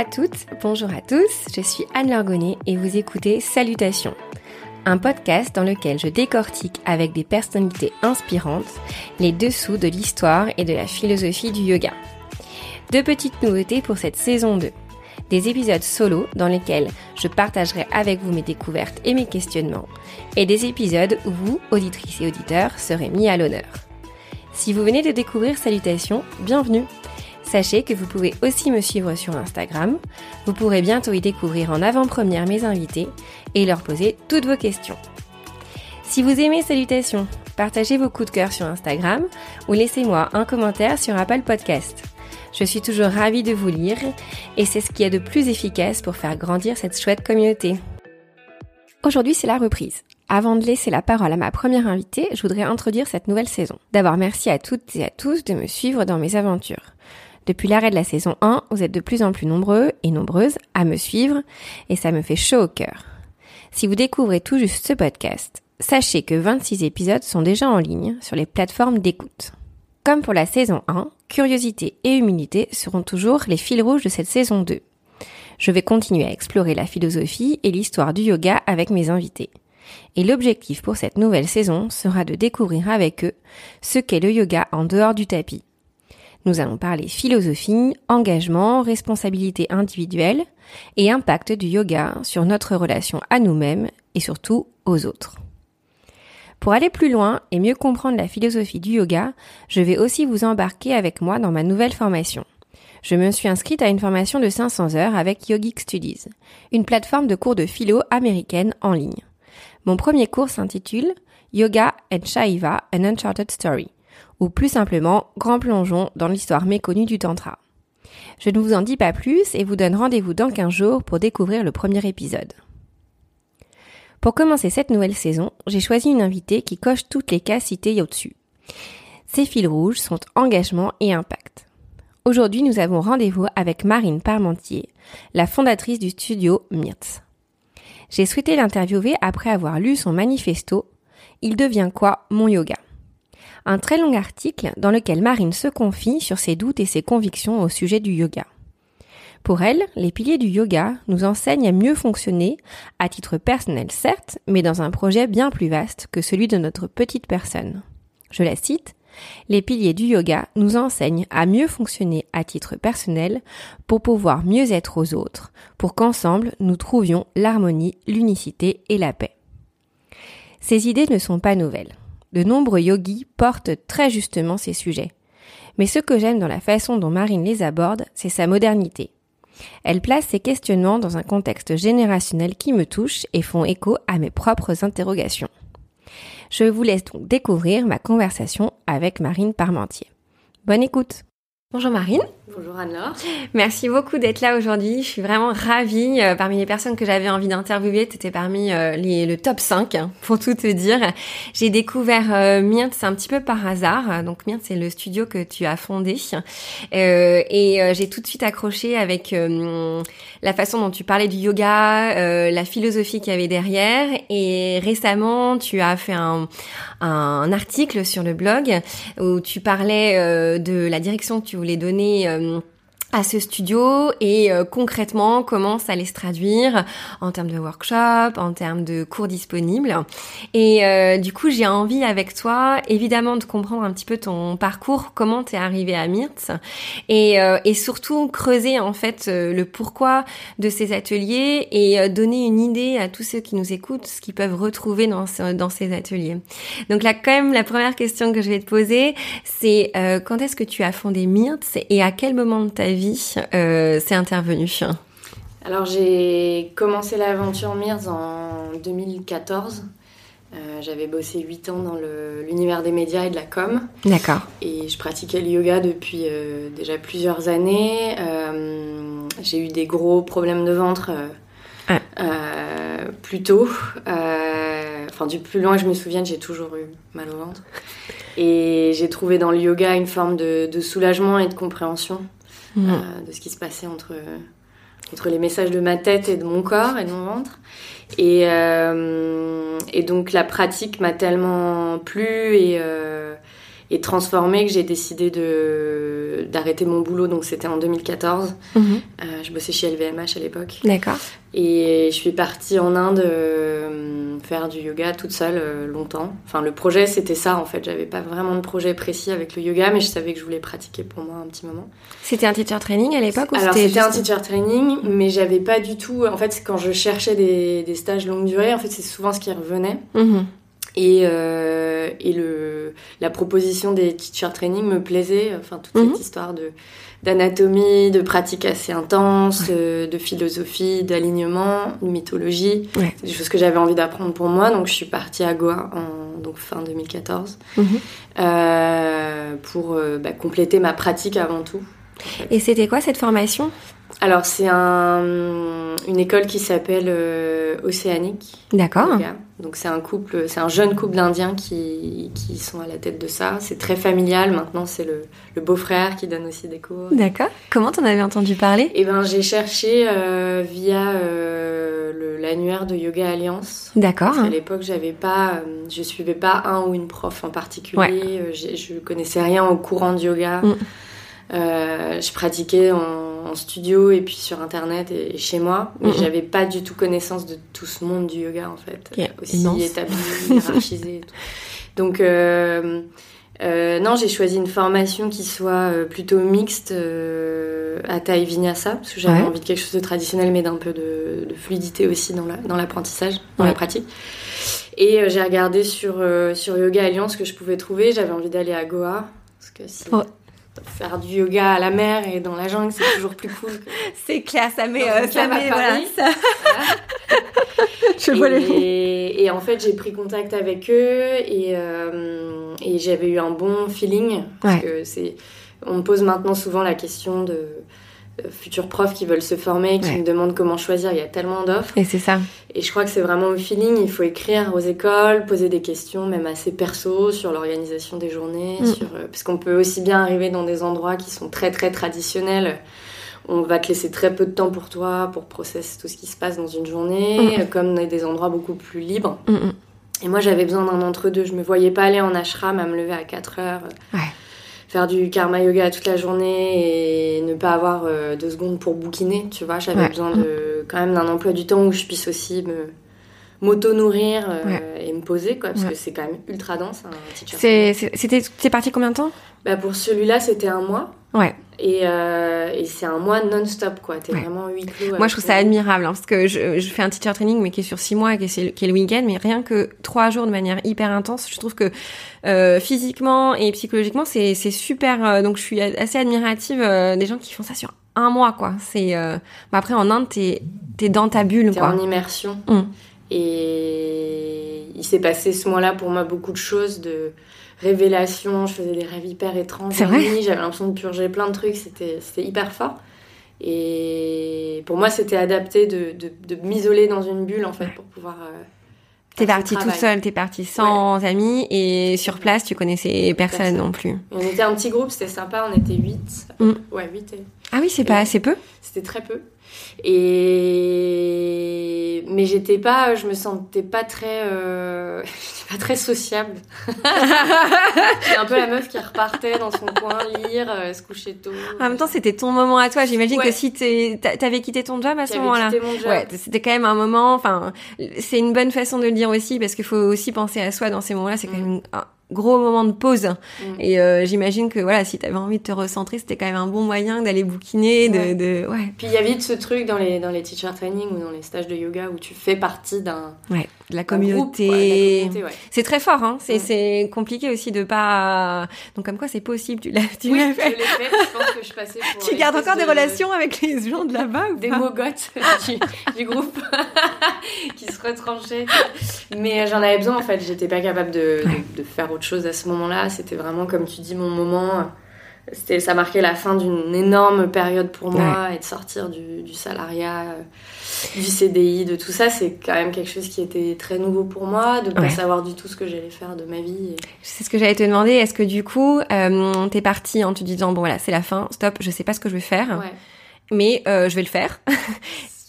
à toutes, bonjour à tous, je suis Anne Lorgonnet et vous écoutez Salutations, un podcast dans lequel je décortique avec des personnalités inspirantes les dessous de l'histoire et de la philosophie du yoga. Deux petites nouveautés pour cette saison 2. Des épisodes solo dans lesquels je partagerai avec vous mes découvertes et mes questionnements, et des épisodes où vous, auditrices et auditeurs, serez mis à l'honneur. Si vous venez de découvrir Salutations, bienvenue Sachez que vous pouvez aussi me suivre sur Instagram. Vous pourrez bientôt y découvrir en avant-première mes invités et leur poser toutes vos questions. Si vous aimez Salutations, partagez vos coups de cœur sur Instagram ou laissez-moi un commentaire sur Apple Podcast. Je suis toujours ravie de vous lire et c'est ce qui est de plus efficace pour faire grandir cette chouette communauté. Aujourd'hui, c'est la reprise. Avant de laisser la parole à ma première invitée, je voudrais introduire cette nouvelle saison. D'abord, merci à toutes et à tous de me suivre dans mes aventures. Depuis l'arrêt de la saison 1, vous êtes de plus en plus nombreux et nombreuses à me suivre et ça me fait chaud au cœur. Si vous découvrez tout juste ce podcast, sachez que 26 épisodes sont déjà en ligne sur les plateformes d'écoute. Comme pour la saison 1, curiosité et humilité seront toujours les fils rouges de cette saison 2. Je vais continuer à explorer la philosophie et l'histoire du yoga avec mes invités. Et l'objectif pour cette nouvelle saison sera de découvrir avec eux ce qu'est le yoga en dehors du tapis, nous allons parler philosophie, engagement, responsabilité individuelle et impact du yoga sur notre relation à nous-mêmes et surtout aux autres. Pour aller plus loin et mieux comprendre la philosophie du yoga, je vais aussi vous embarquer avec moi dans ma nouvelle formation. Je me suis inscrite à une formation de 500 heures avec Yogic Studies, une plateforme de cours de philo américaine en ligne. Mon premier cours s'intitule Yoga and Shaiva, an Uncharted Story ou plus simplement Grand plongeon dans l'histoire méconnue du Tantra. Je ne vous en dis pas plus et vous donne rendez-vous dans 15 jours pour découvrir le premier épisode. Pour commencer cette nouvelle saison, j'ai choisi une invitée qui coche toutes les cases citées au-dessus. Ses fils rouges sont engagement et impact. Aujourd'hui, nous avons rendez-vous avec Marine Parmentier, la fondatrice du studio Myrtz. J'ai souhaité l'interviewer après avoir lu son manifesto Il devient quoi mon yoga? Un très long article dans lequel Marine se confie sur ses doutes et ses convictions au sujet du yoga. Pour elle, les piliers du yoga nous enseignent à mieux fonctionner, à titre personnel certes, mais dans un projet bien plus vaste que celui de notre petite personne. Je la cite, les piliers du yoga nous enseignent à mieux fonctionner à titre personnel pour pouvoir mieux être aux autres, pour qu'ensemble nous trouvions l'harmonie, l'unicité et la paix. Ces idées ne sont pas nouvelles de nombreux yogis portent très justement ces sujets. Mais ce que j'aime dans la façon dont Marine les aborde, c'est sa modernité. Elle place ses questionnements dans un contexte générationnel qui me touche et font écho à mes propres interrogations. Je vous laisse donc découvrir ma conversation avec Marine Parmentier. Bonne écoute Bonjour Marine Bonjour Anne-Laure. Merci beaucoup d'être là aujourd'hui. Je suis vraiment ravie. Euh, parmi les personnes que j'avais envie d'interviewer, tu étais parmi euh, les, le top 5, hein, pour tout te dire. J'ai découvert euh, c'est un petit peu par hasard. Donc Myrthe, c'est le studio que tu as fondé. Euh, et j'ai tout de suite accroché avec la façon dont tu parlais du yoga, la philosophie qu'il y avait derrière. Et récemment, tu as fait un, un article sur le blog où tu parlais de la direction que tu voulais donner euh, à ce studio et euh, concrètement comment ça allait se traduire en termes de workshop, en termes de cours disponibles. Et euh, du coup, j'ai envie avec toi, évidemment, de comprendre un petit peu ton parcours, comment t'es arrivé à Myrtz et, euh, et surtout creuser en fait le pourquoi de ces ateliers et donner une idée à tous ceux qui nous écoutent ce qu'ils peuvent retrouver dans, dans ces ateliers. Donc là, quand même, la première question que je vais te poser, c'est quand est-ce que tu as fondé Myrtz et à quel moment de ta vie euh, c'est intervenu Alors j'ai commencé l'aventure Mirz en 2014. Euh, j'avais bossé 8 ans dans l'univers des médias et de la com. D'accord. Et je pratiquais le yoga depuis euh, déjà plusieurs années. j'ai eu des gros problèmes de ventre plus tôt. Enfin, du plus loin que je me souvienne, j'ai toujours eu mal au ventre. Et j'ai trouvé dans le yoga une forme de soulagement et de compréhension. Euh, de ce qui se passait entre, entre les messages de ma tête et de mon corps et de mon ventre. Et, euh, et donc la pratique m'a tellement plu et, euh, et transformée que j'ai décidé de d'arrêter mon boulot. Donc c'était en 2014. Mhm. Euh, je bossais chez LVMH à l'époque. D'accord. Et je suis partie en Inde euh, faire du yoga toute seule euh, longtemps. Enfin, le projet, c'était ça en fait. J'avais pas vraiment de projet précis avec le yoga, mais je savais que je voulais pratiquer pour moi un petit moment. C'était un teacher training à l'époque ou Alors, c'était un teacher training, mais j'avais pas du tout. En fait, quand je cherchais des, des stages longue durée, en fait, c'est souvent ce qui revenait. Mhm. Et, euh, et le, la proposition des teacher training me plaisait, enfin toute Mhm. cette histoire de d'anatomie, de pratique assez intense, euh, de philosophie, d'alignement, de mythologie, Ouais. des choses que j'avais envie d'apprendre pour moi. Donc je suis partie à Goa en donc fin 2014 Mhm. euh, pour euh, bah, compléter ma pratique avant tout. Et c'était quoi cette formation? Alors c'est un, une école qui s'appelle euh, Océanique. D'accord. Donc c'est un couple, c'est un jeune couple d'Indiens qui, qui sont à la tête de ça. C'est très familial. Maintenant c'est le, le beau-frère qui donne aussi des cours. D'accord. Comment t'en avais entendu parler? Et ben j'ai cherché euh, via euh, l'annuaire de Yoga Alliance. D'accord. Qu'à l'époque j'avais pas, euh, je suivais pas un ou une prof en particulier. Euh, j'ai- je connaissais rien au courant de yoga. Mm. Euh, je pratiquais en, en studio et puis sur internet et, et chez moi, mais Mm, mm. j'avais pas du tout connaissance de tout ce monde du yoga en fait, est aussi immense. établi, hiérarchisé. et tout. Donc euh, euh, non, j'ai choisi une formation qui soit euh, plutôt mixte euh, à taille vinyasa parce que j'avais Ouais. envie de quelque chose de traditionnel mais d'un peu de, de fluidité aussi dans la- dans l'apprentissage, dans Ouais. la pratique. Et euh, j'ai regardé sur sur Yoga Alliance ce que je pouvais trouver. J'avais envie d'aller à Goa parce que si Oh. Faire du yoga à la mer et dans la jungle, c'est toujours plus cool. C'est clair, ça met, euh, ça met, voilà, ça. Je vois les. et, et en fait, j'ai pris contact avec eux et, euh, et j'avais eu un bon feeling. Parce Ouais. que c'est, on me pose maintenant souvent la question de futurs profs qui veulent se former, qui Ouais. me demandent comment choisir. Il y a tellement d'offres. Et c'est ça. Et je crois que c'est vraiment au feeling. Il faut écrire aux écoles, poser des questions, même assez perso, sur l'organisation des journées. Mm. Sur, euh, parce qu'on peut aussi bien arriver dans des endroits qui sont très très traditionnels. On va te laisser très peu de temps pour toi, pour processer tout ce qui se passe dans une journée, Mm. euh, comme dans des endroits beaucoup plus libres. Mm. Et moi, j'avais besoin d'un entre-deux. Je me voyais pas aller en ashram à me lever à 4 heures, euh, Ouais. Faire du karma yoga toute la journée et ne pas avoir euh, deux secondes pour bouquiner, tu vois. J'avais Ouais. besoin de, quand même d'un emploi du temps où je puisse aussi me m'auto-nourrir euh, Ouais. et me poser, quoi, parce Ouais. que c'est quand même ultra dense, C'était, c'est parti combien de temps? Bah, pour celui-là, c'était un mois. Ouais. Et, euh, et c'est un mois non-stop, quoi. T'es Ouais. vraiment huis clos. Moi, je trouve ça admirable, hein, parce que je, je fais un teacher training, mais qui est sur six mois, qui est, qui est le week-end, mais rien que trois jours de manière hyper intense, je trouve que euh, physiquement et psychologiquement, c'est super. euh, donc, je suis assez admirative euh, des gens qui font ça sur un mois, quoi. C'est euh, bah, après en Inde, t'es es dans ta bulle, T'es quoi. en immersion. Mm. Et il s'est passé ce mois-là pour moi beaucoup de choses, de révélations. Je faisais des rêves hyper étranges. C'est vrai J'avais l'impression de purger plein de trucs. C'était c'était hyper fort. Et pour moi, c'était adapté de, de, de m'isoler dans une bulle, en fait, pour pouvoir. euh, T'es parti tout seul, t'es parti sans amis, et sur place, tu connaissais personne, Personne. non plus. Et on était un petit groupe, c'était sympa, on était 8. Mm. Ouais, 8 et... Ah oui, c'est pas assez peu C'était très peu. Et mais j'étais pas, je me sentais pas très, euh... pas très sociable. j'étais un peu la meuf qui repartait dans son coin lire, euh, se coucher tôt. En même temps, c'était ton moment à toi. J'imagine Ouais. que si t'avais quitté ton job à ce moment-là. Ouais, c'était quand même un moment. Enfin, c'est une bonne façon de le dire aussi parce qu'il faut aussi penser à soi dans ces moments-là. C'est quand Mm. même un gros moment de pause. Mm. Et euh, j'imagine que voilà, si t'avais envie de te recentrer, c'était quand même un bon moyen d'aller bouquiner, de, Ouais. de ouais, Puis il y avait de ce truc dans les dans les teacher training ou dans les stages de yoga où tu fais partie d'un ouais, la communauté. de la communauté, ouais. C'est très fort, hein. C'est Mm. c'est compliqué aussi de pas. Donc comme quoi, c'est possible. Tu l'as, tu Oui, l'as je fait. l'ai fait. Je pense que je passais pour. Tu gardes encore des de- relations avec les gens de là-bas ou des pas mogotes du, du groupe qui se retranchaient. Mais j'en avais besoin en fait, j'étais pas capable de, de faire autre chose à ce moment-là. C'était vraiment, comme tu dis, mon moment. C'était, ça marquait la fin d'une énorme période pour moi et de sortir du, du salariat, euh, du CDI, de tout ça. C'est quand même quelque chose qui était très nouveau pour moi, de pas Ouais. savoir du tout ce que j'allais faire de ma vie. et- C'est ce que j'allais te demander. Est-ce que du coup, euh, t'es parti en te disant bon voilà, c'est la fin, stop, je sais pas ce que je vais faire. Ouais. mais je vais le faire.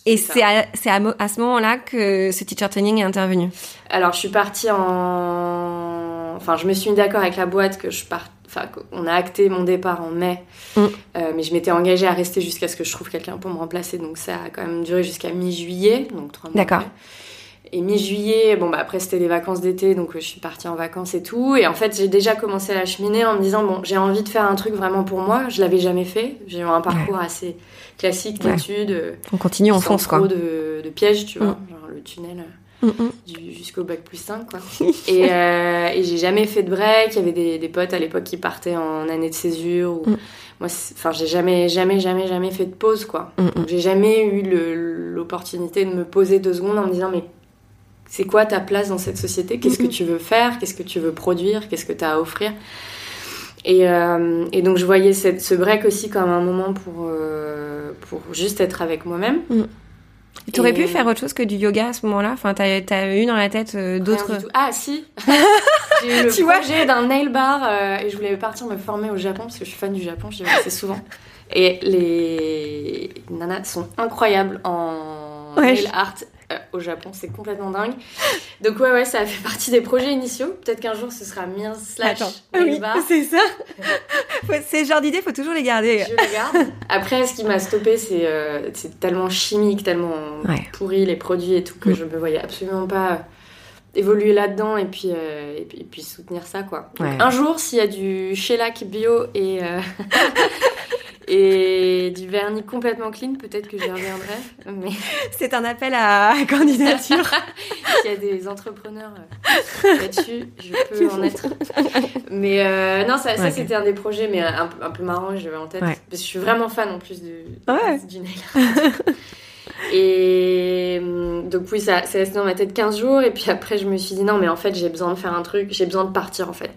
Et c'est à, à, à, ce moment-là que ce teacher training est intervenu? Alors, je suis partie en. Enfin, je me suis mis d'accord avec la boîte que je parte. Enfin, on a acté mon départ en mai, mm. euh, mais je m'étais engagée à rester jusqu'à ce que je trouve quelqu'un pour me remplacer. Donc, ça a quand même duré jusqu'à mi-juillet, donc trois mois. D'accord. Et mi-juillet, bon, bah après, c'était les vacances d'été, donc je suis partie en vacances et tout. Et en fait, j'ai déjà commencé à la cheminer en me disant, bon, j'ai envie de faire un truc vraiment pour moi. Je l'avais jamais fait. J'ai eu un parcours assez classique d'études. On continue, on fonce, quoi. de, de pièges, tu vois, mm. genre le tunnel. Mm, mm. Jusqu'au bac plus 5 quoi. et, euh, et j'ai jamais fait de break, il y avait des, des potes à l'époque qui partaient en année de césure ou moi enfin j'ai jamais jamais jamais jamais fait de pause quoi. j'ai jamais eu l'opportunité de me poser deux secondes en me disant mais c'est quoi ta place dans cette société? Qu'est-ce que tu veux faire? Qu'est-ce que tu veux produire? Qu'est-ce que tu as à offrir? Et, euh, et, donc je voyais cette, ce break aussi comme un moment pour, euh, pour juste être avec moi-même. Mm. Tu aurais pu faire autre chose que du yoga à ce moment-là? Enfin, t'as as eu dans la tête euh, d'autres... Ah, si. J'ai eu le tu projet d'un nail bar et je voulais partir me former au Japon parce que je suis fan du Japon, je vais assez souvent. Et les nanas sont incroyables en nail art euh, au Japon, c'est complètement dingue. Donc ouais, ouais, ça a fait partie des projets initiaux. Peut-être qu'un jour ce sera Mir slash oui, c'est ça. Ces genres d'idées, faut toujours les garder. Je les garde. Après, ce qui m'a stoppé, c'est euh, tellement chimique, tellement pourri les produits et tout que mm. je me voyais absolument pas évoluer là-dedans et puis, euh, et puis, puis soutenir ça quoi. un jour, s'il y a du shellac bio et et du vernis complètement clean, peut-être que j'y reviendrai. Mais... C'est un appel à candidature. S'il y a des entrepreneurs euh, là-dessus, je peux en être. Mais euh, non, ça, ça c'était un des projets, mais un, peu marrant, j'avais en tête. Parce que je suis vraiment fan en plus de, du nail Et hum, donc oui, ça c'est resté dans ma tête 15 jours. Et puis après, je me suis dit non, mais en fait, j'ai besoin de faire un truc. J'ai besoin de partir en fait.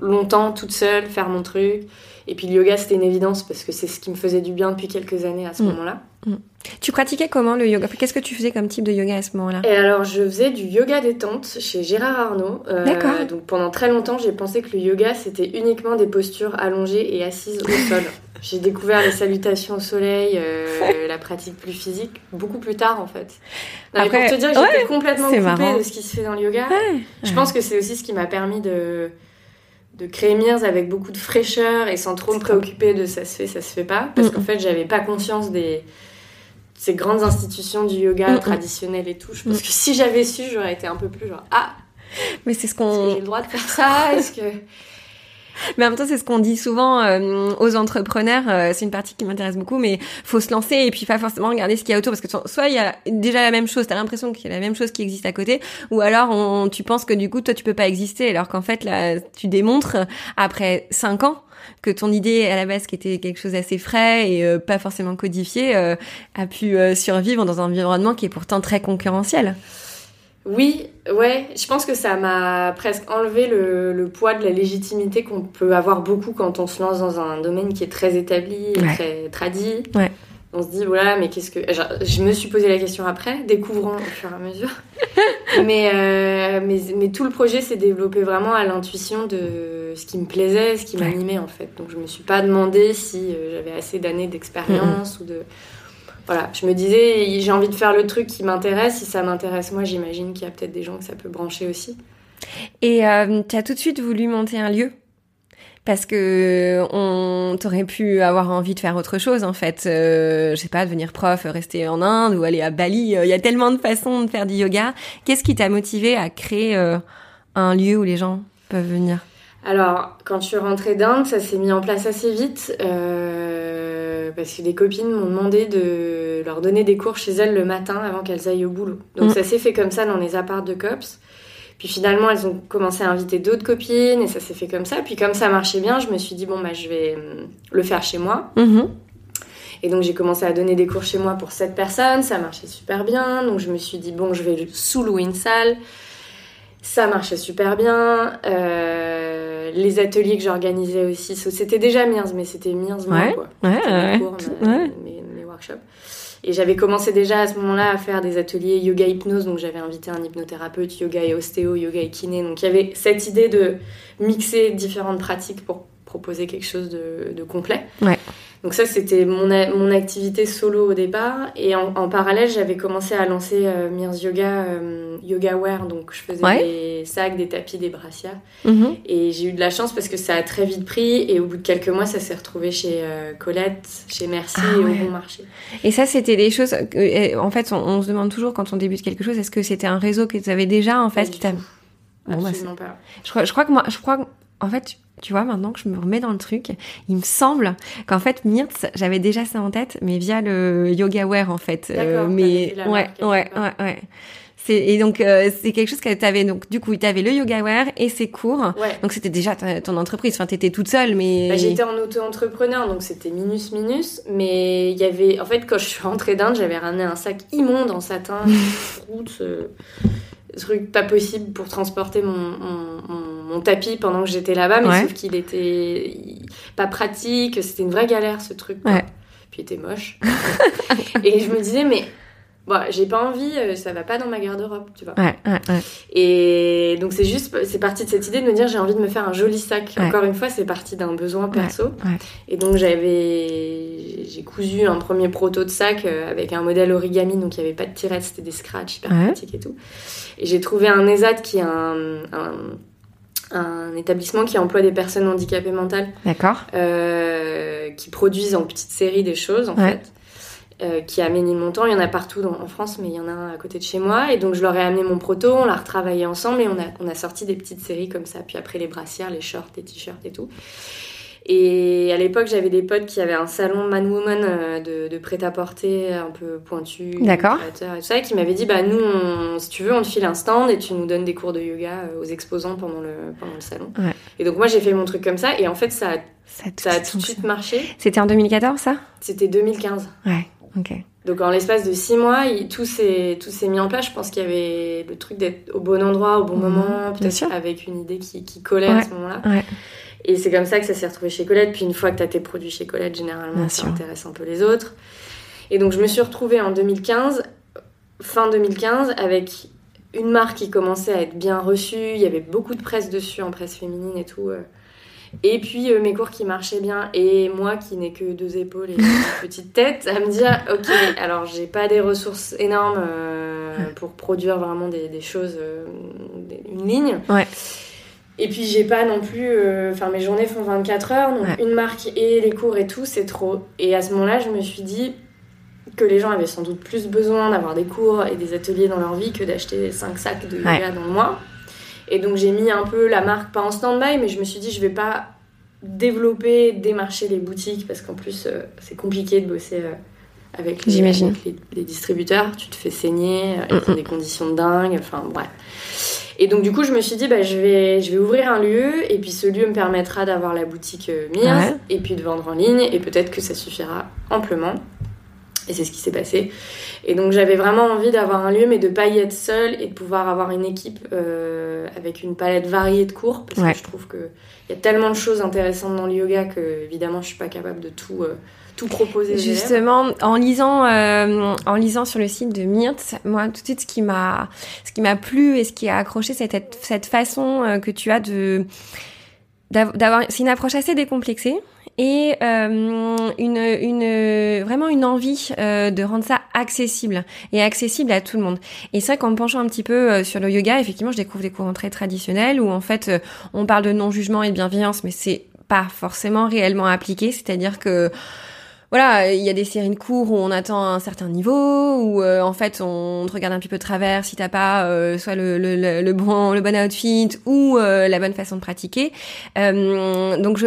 Longtemps, toute seule, faire mon truc. Et puis le yoga, c'était une évidence parce que c'est ce qui me faisait du bien depuis quelques années à ce mm. moment-là. Mm. Tu pratiquais comment le yoga? Qu'est-ce que tu faisais comme type de yoga à ce moment-là? Et alors, je faisais du yoga détente chez Gérard Arnaud. Euh, D'accord. Donc pendant très longtemps, j'ai pensé que le yoga, c'était uniquement des postures allongées et assises au sol. J'ai découvert les salutations au soleil, euh, la pratique plus physique, beaucoup plus tard en fait. Après, pour te dire que j'étais complètement coupée de ce qui se fait dans le yoga. Je pense que c'est aussi ce qui m'a permis de de créer Mears avec beaucoup de fraîcheur et sans trop me préoccuper de ça se fait, ça se fait pas. Parce qu'en fait, j'avais pas conscience des ces grandes institutions du yoga traditionnel et tout. Je pense que si j'avais su, j'aurais été un peu plus genre ah. Mais c'est ce qu'on. J'ai le droit de faire ça? Est-ce que mais en même temps, c'est ce qu'on dit souvent euh, aux entrepreneurs. Euh, c'est une partie qui m'intéresse beaucoup, mais faut se lancer et puis pas forcément regarder ce qu'il y a autour parce que soit il y a déjà la même chose, t'as l'impression qu'il y a la même chose qui existe à côté, ou alors on, tu penses que du coup toi tu peux pas exister, alors qu'en fait là tu démontres après cinq ans que ton idée à la base qui était quelque chose d'assez frais et euh, pas forcément codifié a pu survivre dans un environnement qui est pourtant très concurrentiel. Oui, ouais, je pense que ça m'a presque enlevé le, poids de la légitimité qu'on peut avoir beaucoup quand on se lance dans un domaine qui est très établi, très tradit. Ouais. On se dit, voilà, mais qu'est-ce que. je me suis posé la question après, découvrant au fur et à mesure. mais, euh, mais, mais, tout le projet s'est développé vraiment à l'intuition de ce qui me plaisait, ce qui m'animait en fait. Donc je me suis pas demandé si euh, j'avais assez d'années d'expérience ou de voilà, je me disais, j'ai envie de faire le truc qui m'intéresse. Si ça m'intéresse, moi, j'imagine qu'il y a peut-être des gens que ça peut brancher aussi. Et euh, tu as tout de suite voulu monter un lieu? Parce que on t'aurait pu avoir envie de faire autre chose en fait euh, je sais pas devenir prof rester en Inde ou aller à Bali il y a tellement de façons de faire du yoga qu'est-ce qui t'a motivé à créer euh, un lieu où les gens peuvent venir? Alors quand je suis rentrée d'Inde ça s'est mis en place assez vite euh, parce que des copines m'ont demandé de leur donner des cours chez elles le matin avant qu'elles aillent au boulot. Donc mm. ça s'est fait comme ça dans les apparts de cops. Puis finalement, elles ont commencé à inviter d'autres copines et ça s'est fait comme ça. Puis comme ça marchait bien, je me suis dit, bon, bah, je vais hum, le faire chez moi. Mm-hmm. Et donc j'ai commencé à donner des cours chez moi pour 7 personnes, ça marchait super bien. Donc je me suis dit, bon, je vais sous-louer une salle. Ça marchait super bien. Euh, les ateliers que j'organisais aussi, c'était déjà Mirs, mais c'était Mirs moi, quoi. Ouais, mes, mes, workshops. Et j'avais commencé déjà à ce moment-là à faire des ateliers yoga hypnose, donc j'avais invité un hypnothérapeute, yoga et ostéo, yoga et kiné. Donc il y avait cette idée de mixer différentes pratiques pour proposer quelque chose de, de complet. Ouais. Donc ça, c'était mon, mon activité solo au départ. Et en, en parallèle, j'avais commencé à lancer euh, Mir's Yoga, euh, Yoga Wear. Donc je faisais Ouais. des sacs, des tapis, des brassières. Mhm. Et j'ai eu de la chance parce que ça a très vite pris. Et au bout de quelques mois, ça s'est retrouvé chez euh, Colette, chez Merci Ah et ouais. au Bon Marché. Et ça, c'était des choses. euh, en fait, on, on se demande toujours quand on débute quelque chose, est-ce que c'était un réseau que tu avais déjà en fait du qui t'a- tout. Bon, bah, Absolument pas. je, crois, je crois que moi, je crois en fait, tu vois, maintenant que je me remets dans le truc, il me semble qu'en fait, Myrtz, j'avais déjà ça en tête, mais via le yoga wear en fait. T'avais mais la ouais, ouais, ouais, ouais. Et donc, euh, c'est quelque chose que t'avais, donc, du coup, t'avais le yoga wear et ses cours. Ouais. Donc, c'était déjà ta- ton entreprise. Enfin, t'étais toute seule, mais. Bah, J'étais en auto-entrepreneur, donc c'était minus minus. Mais il y avait, en fait, quand je suis rentrée d'Inde, j'avais ramené un sac immonde en satin, route, ce truc pas possible pour transporter mon, mon, mon- mon tapis pendant que j'étais là-bas. Mais Ouais. sauf qu'il était pas pratique, c'était une vraie galère ce truc. Ouais. Puis il était moche. Et je me disais, mais bon, j'ai pas envie, euh, ça va pas dans ma garde-robe, tu vois. Ouais, ouais, ouais. Et donc c'est juste, c'est parti de cette idée de me dire j'ai envie de me faire un joli sac. Encore une fois, c'est parti d'un besoin perso. ouais. Et donc j'avais, j'ai cousu un premier proto de sac euh, avec un modèle origami, donc il y avait pas de tirette, c'était des scratchs hyper pratiques et tout. Et j'ai trouvé un ESAT qui est un, un, un établissement qui emploie des personnes handicapées mentales D'accord. euh, qui produisent en petite série des choses en Ouais. fait. Euh, qui à Ménilmontant, il y en a partout dans- en France, mais il y en a un à côté de chez moi. Et donc je leur ai amené mon proto, on l'a retravaillé ensemble et on a, on a sorti des petites séries comme ça. Puis après les brassières, les shorts, les t-shirts et tout. Et à l'époque, j'avais des potes qui avaient un salon Man Woman euh, de, de prêt-à-porter un peu pointu, D'accord. et tout ça, et qui m'avaient dit bah nous, on- si tu veux, on te file un stand et tu nous donnes des cours de yoga euh, aux exposants pendant le pendant le salon. Ouais. Et donc moi j'ai fait mon truc comme ça et en fait ça a, Ça a tout, ça a de tout de suite suite marché. C'était en 2014, ça? C'était 2015. Ouais, ok. Donc en l'espace de six mois, il- tout s'est tout s'est mis en place. Je pense qu'il y avait le truc d'être au bon endroit, au bon Mhm, moment, peut-être avec une idée qui, qui collait à ce moment-là. ouais. Et c'est comme ça que ça s'est retrouvé chez Colette. Puis une fois que tu as tes produits chez Colette, généralement, Bien ça sûr. intéresse un peu les autres. Et donc je me suis retrouvée en 2015, fin 2015, avec une marque qui commençait à être bien reçue. Il y avait beaucoup de presse dessus, en presse féminine et tout. Et puis euh, mes cours qui marchaient bien et moi qui n'ai que deux épaules et une petite tête à me dire ok alors j'ai pas des ressources énormes euh, pour produire vraiment des, des choses euh, des- une ligne Ouais. et puis j'ai pas non plus enfin mes journées font 24 heures donc Ouais. une marque et les cours et tout c'est trop et à ce moment là je me suis dit que les gens avaient sans doute plus besoin d'avoir des cours et des ateliers dans leur vie que d'acheter 5 sacs de yoga Ouais. dans le mois et donc j'ai mis un peu la marque, pas en stand-by, mais je me suis dit je vais pas développer, démarcher les boutiques parce qu'en plus euh, c'est compliqué de bosser euh, avec, les, avec les, les distributeurs. Tu te fais saigner, euh, ils Mm, ont des conditions de dingue, enfin bref. Et donc du coup je me suis dit bah, je, vais, je vais ouvrir un lieu et puis ce lieu me permettra d'avoir la boutique euh, Mears Ouais. et puis de vendre en ligne et peut-être que ça suffira amplement. Et c'est ce qui s'est passé. Et donc j'avais vraiment envie d'avoir un lieu, mais de pas y être seule et de pouvoir avoir une équipe euh, avec une palette variée de cours, parce Ouais. que je trouve que il y a tellement de choses intéressantes dans le yoga que évidemment je suis pas capable de tout euh, tout proposer. Justement, en lisant, euh, en lisant sur le site de Myrtz, moi tout de suite ce qui m'a, ce qui m'a plu et ce qui a accroché, c'est cette, cette façon que tu as de d'av- d'avoir, c'est une approche assez décomplexée et euh, une, une vraiment une envie euh, de rendre ça accessible et accessible à tout le monde. Et c'est vrai qu'en me penchant un petit peu euh, sur le yoga, effectivement, je découvre des courants très traditionnels où en fait euh, on parle de non-jugement et de bienveillance, mais c'est pas forcément réellement appliqué. C'est-à-dire que voilà, il y a des séries de cours où on attend un certain niveau, où euh, en fait on te regarde un petit peu de travers si t'as pas euh, soit le, le, le, bon le bon outfit ou euh, la bonne façon de pratiquer. Donc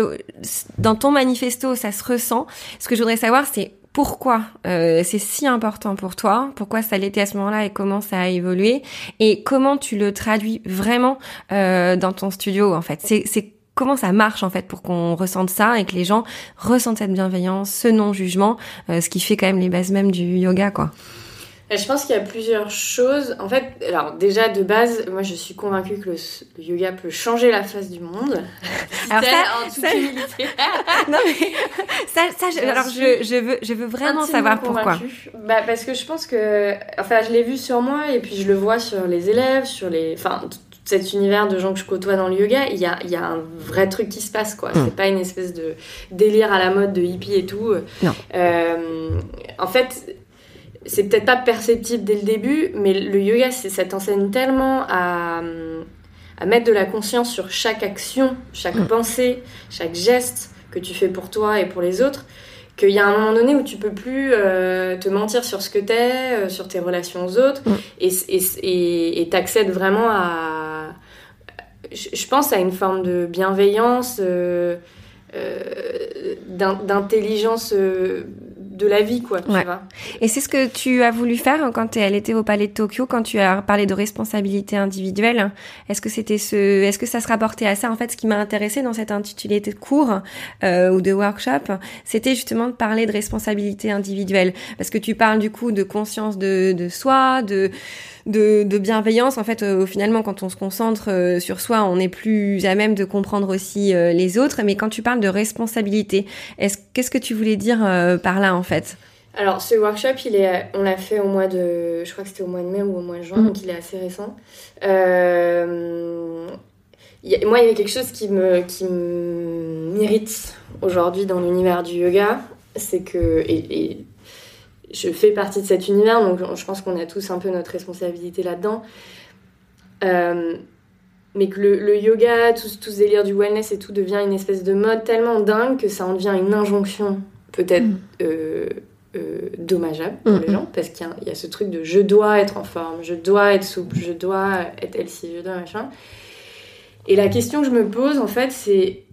dans ton manifesto, ça se ressent. Ce que je voudrais savoir, c'est pourquoi euh, c'est si important pour toi, pourquoi ça l'était à ce moment-là et comment ça a évolué et comment tu le traduis vraiment euh, dans ton studio en fait. C'est comment ça marche en fait pour qu'on ressente ça et que les gens ressentent cette bienveillance, ce non-jugement, euh, ce qui fait quand même les bases même du yoga quoi. Et Je pense qu'il y a plusieurs choses. En fait, alors déjà de base, moi je suis convaincue que le, le yoga peut changer la face du monde. Alors ça- en toute ça- non mais ça, ça je, alors je, je veux je veux vraiment savoir pourquoi. Bah parce que je pense que, enfin, je l'ai vu sur moi et puis je le vois sur les élèves, sur les, enfin, cet univers de gens que je côtoie dans le yoga, il y a, y a un vrai truc qui se passe, quoi. C'est pas une espèce de délire à la mode de hippie et tout. Non. Euh, en fait, c'est peut-être pas perceptible dès le début, mais le yoga, ça t'enseigne tellement à, à, mettre de la conscience sur chaque action, chaque pensée, chaque geste que tu fais pour toi et pour les autres, qu'il y a un moment donné où tu peux plus euh, te mentir sur ce que t'es, euh, sur tes relations aux autres, et t'accèdes vraiment à... Je pense à une forme de bienveillance, euh, d'intelligence de la vie, quoi, tu vois. Et c'est ce que tu as voulu faire quand elle était au Palais de Tokyo, quand tu as parlé de responsabilité individuelle. Est-ce que c'était ce, est-ce que ça se rapportait à ça? En fait, ce qui m'a intéressé dans cet intitulé de cours euh, ou de workshop, c'était justement de parler de responsabilité individuelle, parce que tu parles du coup de conscience de, de soi, de de, de bienveillance. En fait, euh, finalement, quand on se concentre euh, sur soi, on est plus à même de comprendre aussi euh, les autres. Mais quand tu parles de responsabilité, est-ce qu'est-ce que tu voulais dire par là en fait? Alors, ce workshop, il est, on l'a fait au mois de, je crois que c'était au mois de mai ou au mois de juin, mm. donc il est assez récent. moi, il y avait quelque chose qui me, qui m'irrite aujourd'hui dans l'univers du yoga, c'est que, et je fais partie de cet univers, donc je pense qu'on a tous un peu notre responsabilité là-dedans. Euh, mais que le, yoga, tout, tout, ce délire du wellness et tout devient une espèce de mode tellement dingue que ça en devient une injonction peut-être mm. euh, euh, dommageable pour les mm, gens, parce qu'il y, a ce truc de je dois être en forme, je dois être souple, je dois être healthy, je dois machin. Et la question que je me pose en fait, c'est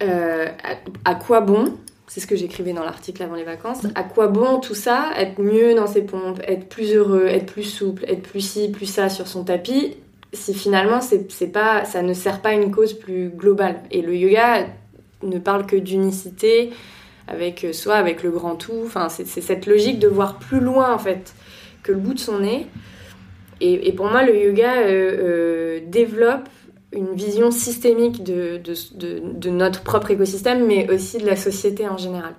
à, quoi bon c'est ce que j'écrivais dans l'article avant les vacances. À quoi bon tout ça Être mieux dans ses pompes, être plus heureux, être plus souple, être plus ci, plus ça sur son tapis, si finalement c'est pas, ça ne sert pas une cause plus globale. Et le yoga ne parle que d'unicité avec soi, avec le grand tout. Enfin, c'est cette logique de voir plus loin en fait que le bout de son nez. Et, pour moi, le yoga euh, euh, développe une vision systémique de, de, de, notre propre écosystème, mais aussi de la société en général.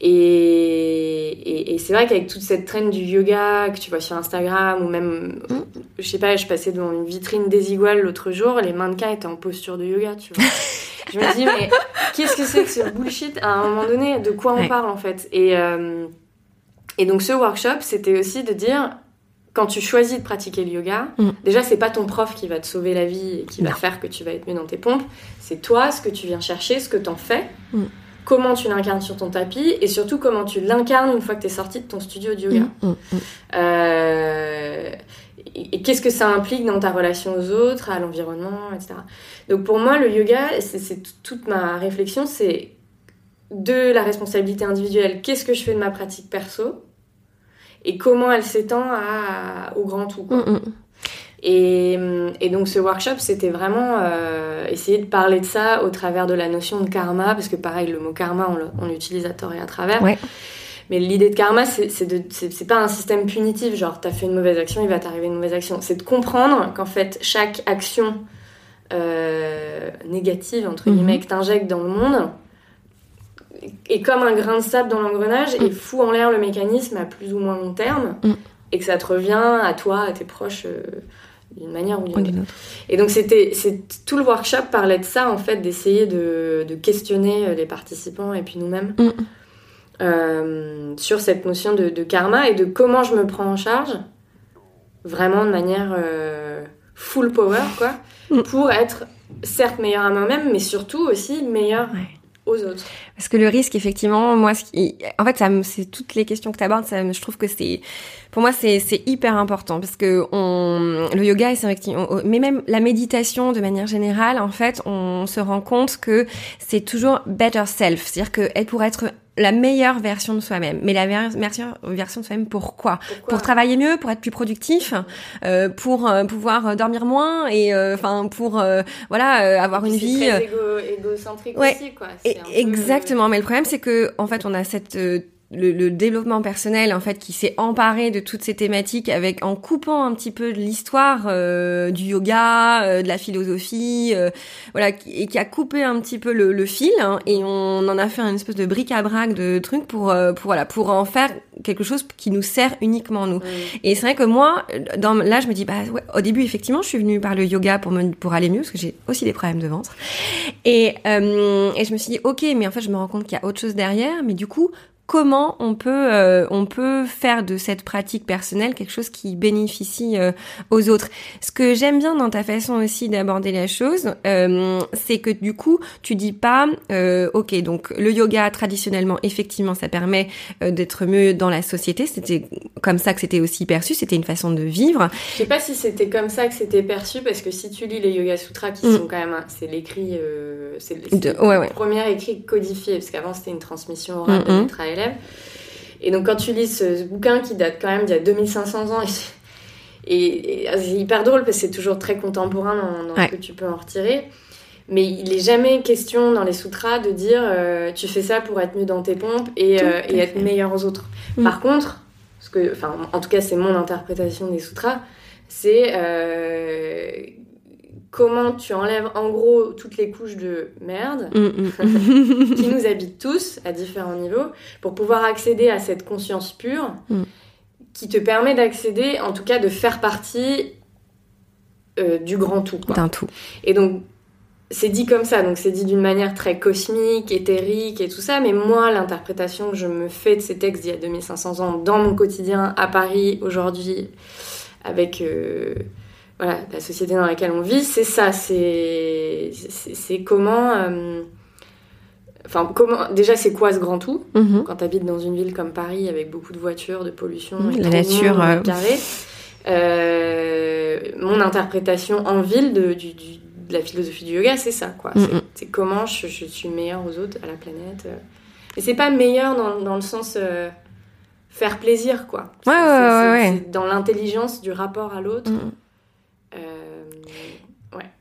Et, et, c'est vrai qu'avec toute cette traîne du yoga que tu vois sur Instagram, ou même, mm. je sais pas, je passais devant une vitrine désiguale l'autre jour, les mannequins étaient en posture de yoga, tu vois. je me dis, mais qu'est-ce que c'est que ce bullshit À un moment donné, de quoi on parle en fait? Et, euh, et donc ce workshop, c'était aussi de dire, quand tu choisis de pratiquer le yoga, mm. déjà c'est pas ton prof qui va te sauver la vie et qui va faire que tu vas être mieux dans tes pompes, c'est toi, ce que tu viens chercher, ce que t'en fais, mm. comment tu l'incarnes sur ton tapis et surtout comment tu l'incarnes une fois que tu es sorti de ton studio de yoga. Mm, euh, et, qu'est-ce que ça implique dans ta relation aux autres, à l'environnement, etc. Donc pour moi, le yoga, c'est toute ma réflexion, c'est de la responsabilité individuelle, qu'est-ce que je fais de ma pratique perso et comment elle s'étend au grand tout. Mm, mm. Et, et, donc ce workshop, c'était vraiment euh, essayer de parler de ça au travers de la notion de karma, parce que pareil, le mot karma, on l'utilise à tort et à travers. Mais l'idée de karma, c'est pas un système punitif, genre t'as fait une mauvaise action, il va t'arriver une mauvaise action. C'est de comprendre qu'en fait, chaque action euh, négative, entre guillemets, mm-hmm. que t'injectes dans le monde, est comme un grain de sable dans l'engrenage et mm. fout en l'air le mécanisme à plus ou moins long terme mm. et que ça te revient à toi, à tes proches euh, d'une manière ou d'une autre. Et donc c'était tout le workshop parlait de ça en fait, d'essayer de, de, questionner euh, les participants et puis nous-mêmes mm. euh, sur cette notion de, de, karma et de comment je me prends en charge vraiment de manière full power quoi pour être certes meilleur à moi-même mais surtout aussi meilleur aux autres. Parce que le risque, effectivement, moi, ce qui... en fait, ça, c'est toutes les questions que tu abordes, ça, je trouve que c'est, pour moi, c'est, c'est hyper important parce que on, le yoga, c'est mais même la méditation de manière générale, en fait, on se rend compte que c'est toujours better self, c'est-à-dire que pour être la meilleure version de soi-même. Mais la meilleure version de soi-même, pourquoi, Pour travailler mieux, pour être plus productif, euh, pour euh, pouvoir dormir moins et euh, enfin pour euh, voilà avoir une vie. Très égo égocentrique aussi, quoi. exactement. Mais le problème, c'est que en fait, on a cette le, développement personnel en fait qui s'est emparé de toutes ces thématiques avec en coupant un petit peu de l'histoire euh, du yoga, euh, de la philosophie, euh, voilà, et qui a coupé un petit peu le, fil hein, et on en a fait une espèce de bric-à-brac de trucs pour pour voilà pour en faire quelque chose qui nous sert uniquement nous. Et c'est vrai que moi, dans, là, je me dis bah ouais, au début effectivement, je suis venue par le yoga pour me pour aller mieux parce que j'ai aussi des problèmes de ventre et et je me suis dit ok, mais en fait je me rends compte qu'il y a autre chose derrière, mais du coup comment on peut euh, on peut faire de cette pratique personnelle quelque chose qui bénéficie euh, aux autres. Ce que j'aime bien dans ta façon aussi d'aborder la chose, euh, c'est que du coup tu dis pas ok donc le yoga traditionnellement effectivement ça permet d'être mieux dans la société. C'était comme ça que c'était aussi perçu, c'était une façon de vivre. Je sais pas si c'était comme ça que c'était perçu parce que si tu lis les Yoga Sutras qui mm. sont quand même c'est l'écrit c'est le, premier écrit codifié parce qu'avant c'était une transmission orale mm -hmm. Et donc quand tu lis ce, bouquin qui date quand même d'il y a 2500 ans, et, c'est hyper drôle parce que c'est toujours très contemporain dans, ce que tu peux en retirer. Mais il n'est jamais question dans les sutras de dire euh, tu fais ça pour être mieux dans tes pompes et, euh, être meilleur aux autres. Mm. Par contre, que, enfin, en tout cas c'est mon interprétation des sutras, c'est euh, comment tu enlèves en gros toutes les couches de merde mm, mm. qui nous habitent tous à différents niveaux pour pouvoir accéder à cette conscience pure mm. qui te permet d'accéder, en tout cas de faire partie euh, du grand tout. D'un tout. Et donc c'est dit comme ça, donc c'est dit d'une manière très cosmique, éthérique et tout ça, mais moi, l'interprétation que je me fais de ces textes d'il y a 2500 ans dans mon quotidien à Paris aujourd'hui, avec euh, voilà, la société dans laquelle on vit, c'est ça, c'est comment euh, enfin comment déjà c'est quoi ce grand tout mhm. quand tu habites dans une ville comme Paris avec beaucoup de voitures, de pollution, mhm, la nature euh, carré. Euh, mon interprétation en ville de, du, de la philosophie du yoga, c'est ça quoi. Mhm. C'est comment je, je, suis meilleure aux autres, à la planète. Et c'est pas meilleur dans, dans le sens faire plaisir quoi. Ouais, ouais, ouais, dans l'intelligence du rapport à l'autre. Euh,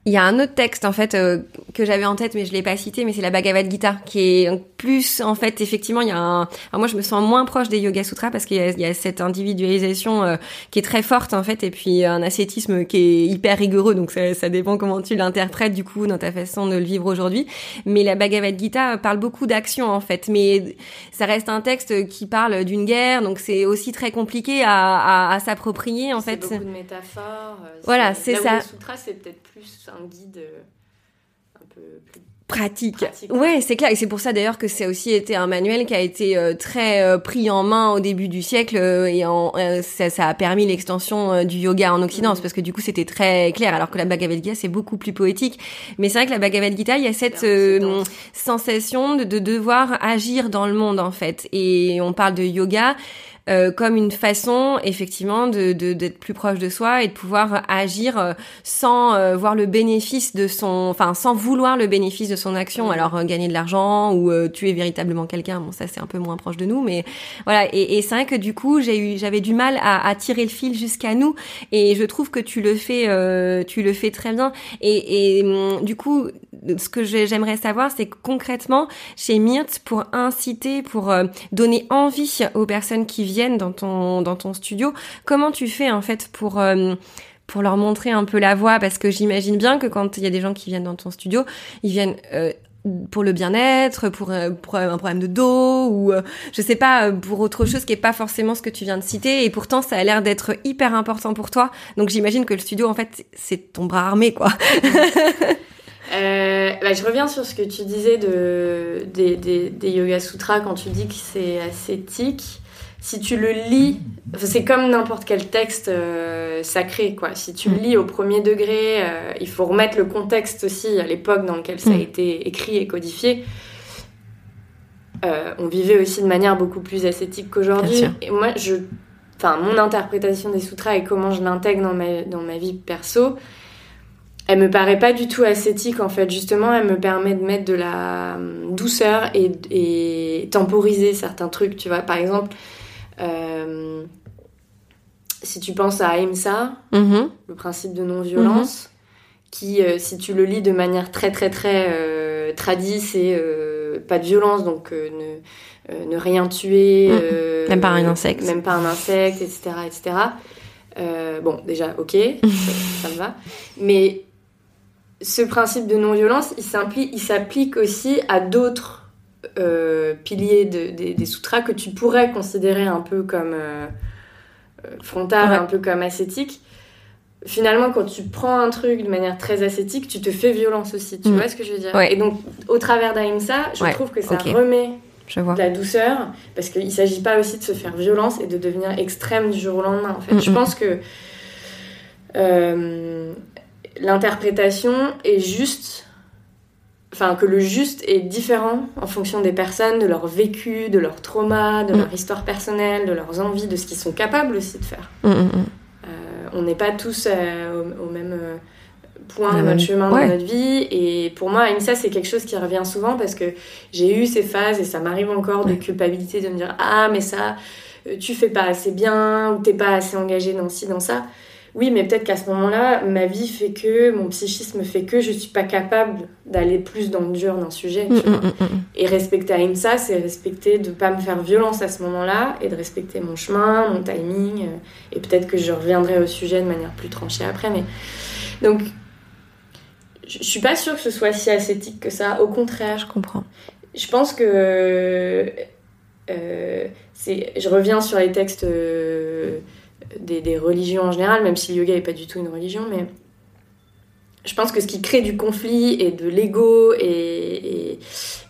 il y a un autre texte en fait euh, que j'avais en tête mais je l'ai pas cité mais c'est la Bhagavad Gita qui est plus en fait effectivement il y a un Alors, moi je me sens moins proche des Yoga Sutras parce qu'il y, y, a cette individualisation euh, qui est très forte en fait et puis un ascétisme qui est hyper rigoureux donc ça, ça dépend comment tu l'interprètes du coup dans ta façon de le vivre aujourd'hui mais la Bhagavad Gita parle beaucoup d'action en fait mais ça reste un texte qui parle d'une guerre donc c'est aussi très compliqué à, à, à s'approprier en fait. beaucoup de métaphores. Voilà c'est ça. Le sutra c'est peut-être plus un guide euh, un peu plus pratique. Ouais, c'est clair. Et c'est pour ça d'ailleurs que ça a aussi été un manuel qui a été euh, très euh, pris en main au début du siècle et en, ça, ça, a permis l'extension du yoga en Occident. Mm. Parce que du coup, c'était très clair. Alors que la Bhagavad Gita, c'est beaucoup plus poétique. Mais c'est vrai que la Bhagavad Gita, il y a cette sensation de, de devoir agir dans le monde, en fait. Et on parle de yoga. Euh, comme une façon effectivement de d'être plus proche de soi et de pouvoir agir euh, sans euh, voir le bénéfice de son, enfin sans vouloir le bénéfice de son action. Alors gagner de l'argent ou tuer véritablement quelqu'un, bon ça c'est un peu moins proche de nous, mais voilà. Et, et c'est vrai que du coup j'ai eu, j'avais du mal à, à, tirer le fil jusqu'à nous et je trouve que tu le fais, tu le fais très bien. Et, et hum, du coup ce que j'aimerais savoir, c'est concrètement chez Myrthe, pour inciter, pour donner envie aux personnes qui viennent dans ton, dans ton studio. Comment tu fais en fait pour, euh, pour leur montrer un peu la voie? Parce que j'imagine bien que quand il y a des gens qui viennent dans ton studio, ils viennent euh, pour le bien-être, pour, euh, pour, un problème de dos ou je sais pas pour autre chose qui est pas forcément ce que tu viens de citer et pourtant ça a l'air d'être hyper important pour toi. Donc j'imagine que le studio en fait c'est ton bras armé quoi. Bah, je reviens sur ce que tu disais de, des, des, des Yoga Sutras quand tu dis que c'est ascétique si tu le lis, c'est comme n'importe quel texte euh, sacré, quoi. Si tu le mm. lis au premier degré, euh, il faut remettre le contexte aussi à l'époque dans lequel ça a mm. été écrit et codifié. Euh, on vivait aussi de manière beaucoup plus ascétique qu'aujourd'hui. Et moi, je, enfin, mon interprétation des sutras et comment je l'intègre dans ma, dans ma vie perso, elle me paraît pas du tout ascétique en fait. Justement, elle me permet de mettre de la douceur et, et temporiser certains trucs. Tu vois, par exemple euh, si tu penses à Ahimsa, mm-hmm. le principe de non-violence, mm-hmm. qui, euh, si tu le lis de manière très très très euh, tradie, c'est pas de violence, donc ne, ne rien tuer. Mm. même pas un insecte. Même pas un insecte, etc. etc. bon, déjà, ok, ça, me va. Mais ce principe de non-violence, il s'applique aussi à d'autres piliers des sutras que tu pourrais considérer un peu comme frontal, un peu comme ascétique finalement, quand tu prends un truc de manière très ascétique, tu te fais violence aussi. Tu mm. vois ce que je veux dire? Et donc, au travers d'Aïmsa, je trouve que ça remet de la douceur, parce qu'il ne s'agit pas aussi de se faire violence et de devenir extrême du jour au lendemain. En fait, mm, je mm. pense que euh, l'interprétation est juste. Enfin, que le juste est différent en fonction des personnes, de leur vécu, de leur trauma, de leur histoire personnelle, de leurs envies, de ce qu'ils sont capables aussi de faire. On n'est pas tous euh, au, même euh, point de notre chemin dans notre vie. Et pour moi, ça, c'est quelque chose qui revient souvent parce que j'ai eu ces phases et ça m'arrive encore de culpabilité de me dire Ah, mais ça, euh, tu fais pas assez bien ou t'es pas assez engagé dans ci, dans ça. Oui, mais peut-être qu'à ce moment-là, ma vie fait que, mon psychisme fait que je suis pas capable d'aller plus dans le dur d'un sujet. Mm, mm, mm, et respecter Aïmsa, c'est respecter de pas me faire violence à ce moment-là et de respecter mon chemin, mon timing. Euh, et peut-être que je reviendrai au sujet de manière plus tranchée après. Mais donc, je suis pas sûre que ce soit si ascétique que ça. Au contraire. Je comprends. Je pense que. Euh, je reviens sur les textes. Euh, des, religions en général, même si le yoga n'est pas du tout une religion, mais je pense que ce qui crée du conflit et de l'ego et,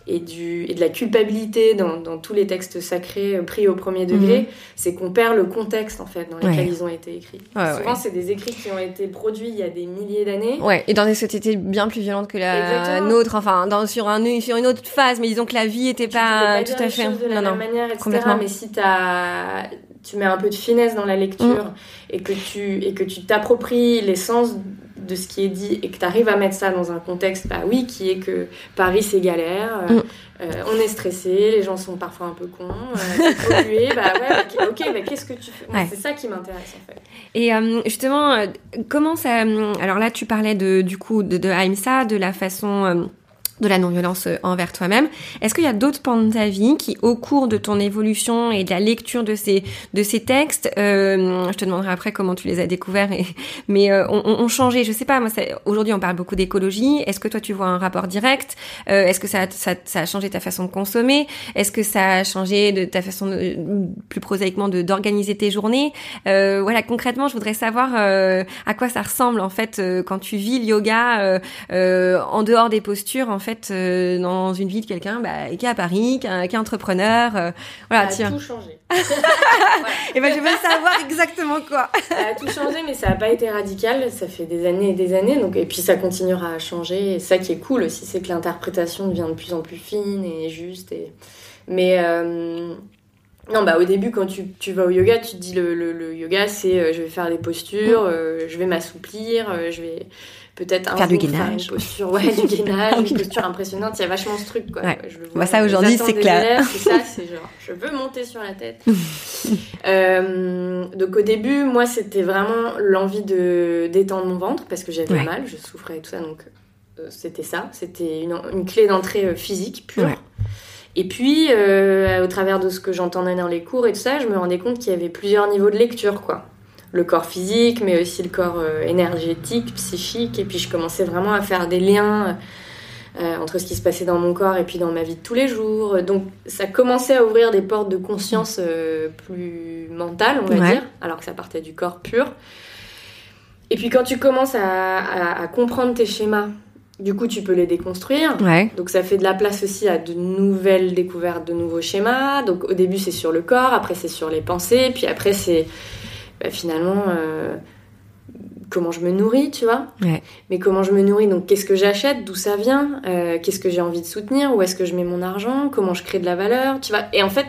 et, du, et de la culpabilité dans, tous les textes sacrés pris au premier degré, mhm. c'est qu'on perd le contexte en fait dans lequel ils ont été écrits. Souvent, c'est des écrits qui ont été produits il y a des milliers d'années. Ouais, et dans des sociétés bien plus violentes que la nôtre, enfin, dans, sur, un, sur une autre phase, mais disons que la vie n'était pas, tout à fait. De la non, même manière, etc. Mais si as tu mets un peu de finesse dans la lecture mm. et que tu et que tu t'appropries l'essence de ce qui est dit et que tu arrives à mettre ça dans un contexte, bah oui, qui est que Paris c'est galère, euh, mm. euh, on est stressé, les gens sont parfois un peu cons, euh, bah ouais, ok, bah, qu'est-ce que tu fais? C'est ça qui m'intéresse en fait. Et justement, comment ça. Alors là, tu parlais de, du coup de, de Aïmsa, de la façon de la non-violence euh, envers toi-même. Est-ce qu'il y a d'autres pans de ta vie qui, au cours de ton évolution et de la lecture de ces de ces textes, euh, je te demanderai après comment tu les as découverts, et, mais euh, ont, changé. Je sais pas, moi, aujourd'hui, on parle beaucoup d'écologie. Est-ce que toi, tu vois un rapport direct? Euh, Est-ce que ça, ça, ça, a changé ta façon de consommer? Est-ce que ça a changé de ta façon, de, plus prosaïquement, de d'organiser tes journées? Euh, Voilà, concrètement, je voudrais savoir à quoi ça ressemble en fait quand tu vis le yoga en dehors des postures, en fait fait euh, dans une vie de quelqu'un bah, qui est à Paris, qui est, entrepreneur. Euh, voilà, ça a tout changé. Et ben je veux savoir exactement quoi. ça a tout changé, mais ça n'a pas été radical. Ça fait des années et des années, donc et puis ça continuera à changer. Et ça qui est cool aussi, c'est que l'interprétation devient de plus en plus fine et juste. Et mais euh, non, bah au début, quand tu, tu, vas au yoga, tu te dis le, le, yoga, c'est je vais faire des postures, mm. je vais m'assouplir, je vais peut-être faire du gainage. une posture, ouais, du gainage, une posture impressionnante. Il y a vachement ce truc, quoi. Ouais. Je le vois, bah, ça aujourd'hui, c'est clair. C'est ça, c'est genre, je veux monter sur la tête. euh, donc au début, moi, c'était vraiment l'envie de d'étendre mon ventre parce que j'avais mal, je souffrais et tout ça. Donc euh, c'était ça, c'était une, une, clé d'entrée euh, physique pure. Et puis, euh, au travers de ce que j'entendais dans les cours et tout ça, je me rendais compte qu'il y avait plusieurs niveaux de lecture, quoi le corps physique, mais aussi le corps euh, énergétique, psychique. Et puis je commençais vraiment à faire des liens euh, entre ce qui se passait dans mon corps et puis dans ma vie de tous les jours. Donc ça commençait à ouvrir des portes de conscience euh, plus mentales, on va dire, alors que ça partait du corps pur. Et puis quand tu commences à, comprendre tes schémas, du coup, tu peux les déconstruire. Donc, ça fait de la place aussi à de nouvelles découvertes, de nouveaux schémas. Donc, au début, c'est sur le corps, après, c'est sur les pensées, puis après, c'est bah, finalement, euh, comment je me nourris, tu vois. Mais comment je me nourris, donc qu'est-ce que j'achète, d'où ça vient, euh, qu'est-ce que j'ai envie de soutenir, où est-ce que je mets mon argent, comment je crée de la valeur, tu vois. Et en fait,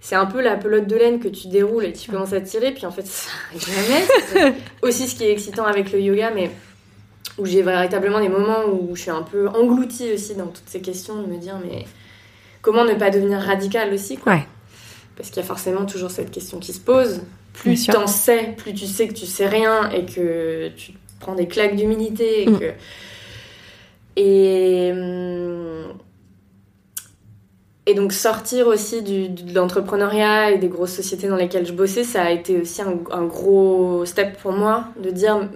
c'est un peu la pelote de laine que tu déroules et tu commences à tirer, puis en fait, ça jamais. Aussi ce qui est excitant avec le yoga, mais où j'ai véritablement des moments où je suis un peu engloutie aussi dans toutes ces questions, de me dire, mais comment ne pas devenir radical aussi, quoi. Parce qu'il y a forcément toujours cette question qui se pose plus tu en sais, plus tu sais que tu sais rien et que tu prends des claques d'humilité et mm. que. Et. Et donc sortir aussi du, de l'entrepreneuriat et des grosses sociétés dans lesquelles je bossais, ça a été aussi un, gros step pour moi de dire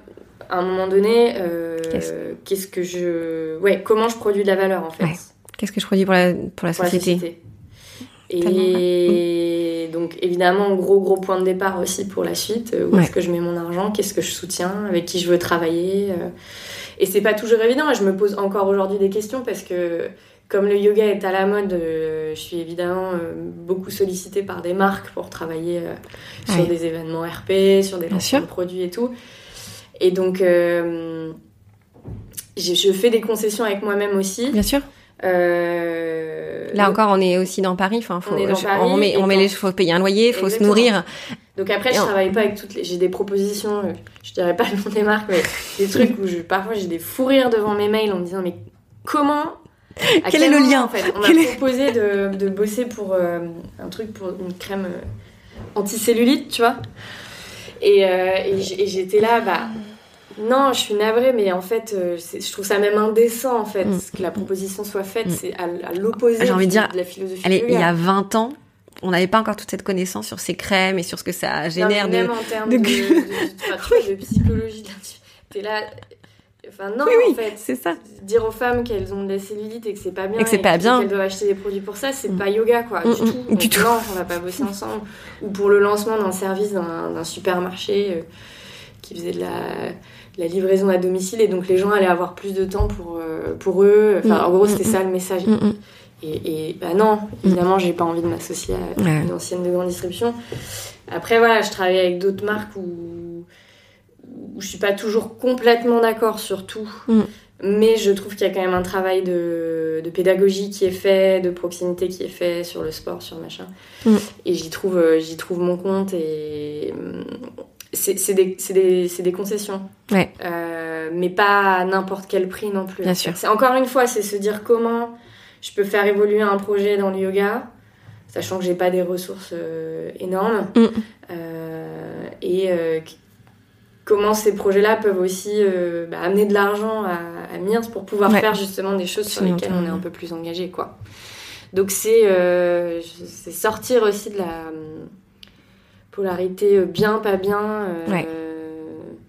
à un moment donné, euh, qu'est-ce que je, ouais, comment je produis de la valeur en fait. Qu'est-ce que je produis pour la pour la société. Et donc évidemment gros gros point de départ aussi pour la suite. Où est-ce que je mets mon argent? Qu'est-ce que je soutiens? Avec qui je veux travailler? Euh. Et c'est pas toujours évident. Et je me pose encore aujourd'hui des questions parce que comme le yoga est à la mode, euh, je suis évidemment euh, beaucoup sollicitée par des marques pour travailler euh, sur des événements RP, sur des lancements de produits et tout. Et donc, je, fais des concessions avec moi-même aussi. Bien sûr. Là encore, on est aussi dans Paris. Enfin, faut, on, est dans Paris, on met, on met les, faut payer un loyer, il faut se nourrir. Donc après, je travaille pas avec toutes les. J'ai des propositions, je dirais pas le nom des marques, mais des trucs où je, parfois j'ai des fous rires devant mes mails en me disant mais comment quel, est le lien en fait On m'a proposé de, de, bosser pour euh, un truc pour une crème euh, anticellulite, tu vois? Et, euh, et j'étais là, bah. Non, je suis navrée, mais en fait, je trouve ça même indécent, en fait, mm. que la proposition soit faite. Mm. C'est à, l'opposé de, dire, la philosophie. Allez, il y a 20 ans, on n'avait pas encore toute cette connaissance sur ces crèmes et sur ce que ça génère de... Même en termes de, de, de psychologie, t'es là, Enfin, non, en fait. c'est ça. Dire aux femmes qu'elles ont de la cellulite et que c'est pas bien. Et que c'est pas bien. Qu'elles doivent acheter des produits pour ça, c'est mm. pas yoga, quoi. du mm, tout. Non, on va pas bosser ensemble. Ou pour le lancement d'un service d'un supermarché euh, qui faisait de la, livraison à domicile et donc les gens allaient avoir plus de temps pour, euh, pour eux. Enfin, en gros, c'était ça le message. Et, et, bah non, évidemment, j'ai pas envie de m'associer à une ancienne de grande distribution. Après, voilà, je travaille avec d'autres marques où où je suis pas toujours complètement d'accord sur tout. Mm. Mais je trouve qu'il y a quand même un travail de, de, pédagogie qui est fait, de proximité qui est fait sur le sport, sur machin. Mm. Et j'y trouve, euh, j'y trouve mon compte et mm, c'est des, des, des, concessions. Ouais. Euh, mais pas à n'importe quel prix non plus. Bien sûr. Encore une fois, c'est se dire comment je peux faire évoluer un projet dans le yoga, sachant que j'ai pas des ressources euh, énormes. et comment ces projets-là peuvent aussi euh, bah, amener de l'argent à, à pour pouvoir faire justement des choses sur lesquelles on est un peu plus engagé quoi. Donc c'est euh, sortir aussi de la polarité euh, bien pas bien. ouais.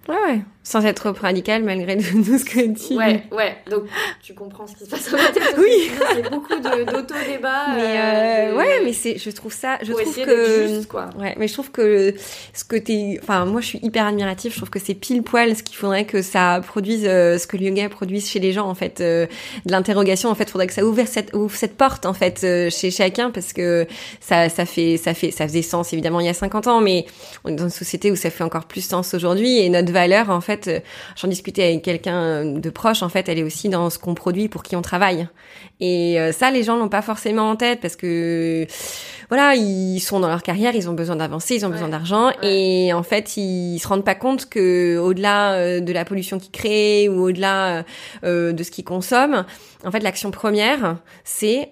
ouais ouais sans être trop radical malgré tout ce que tu Ouais, ouais. Donc tu comprends ce qui se passe dans ma tête. Oui. C'est beaucoup d'auto-débat. Mais euh, euh, ouais, mais c'est, je trouve ça, je trouve que juste, quoi. Ouais, mais je trouve que ce que t'es, enfin moi je suis hyper admirative. Je trouve que c'est pile poil ce qu'il faudrait que ça produise, euh, ce que le yoga produise chez les gens en fait, de l'interrogation. En fait, faudrait que ça ouvre cette ouvre cette porte en fait chez chacun parce que ça ça fait ça fait ça faisait sens évidemment il y a 50 ans, mais on est dans une société où ça fait encore plus sens aujourd'hui et notre valeur en fait euh, j'en discutais avec quelqu'un de proche, en fait, elle est aussi dans ce qu'on produit pour qui on travaille. Et euh, ça, les gens l'ont pas forcément en tête parce que, voilà, ils sont dans leur carrière, ils ont besoin d'avancer, ils ont besoin d'argent, et en fait, ils se rendent pas compte que au-delà euh, de la pollution qu'ils créent ou au-delà de ce qu'ils consomment, en fait, l'action première, c'est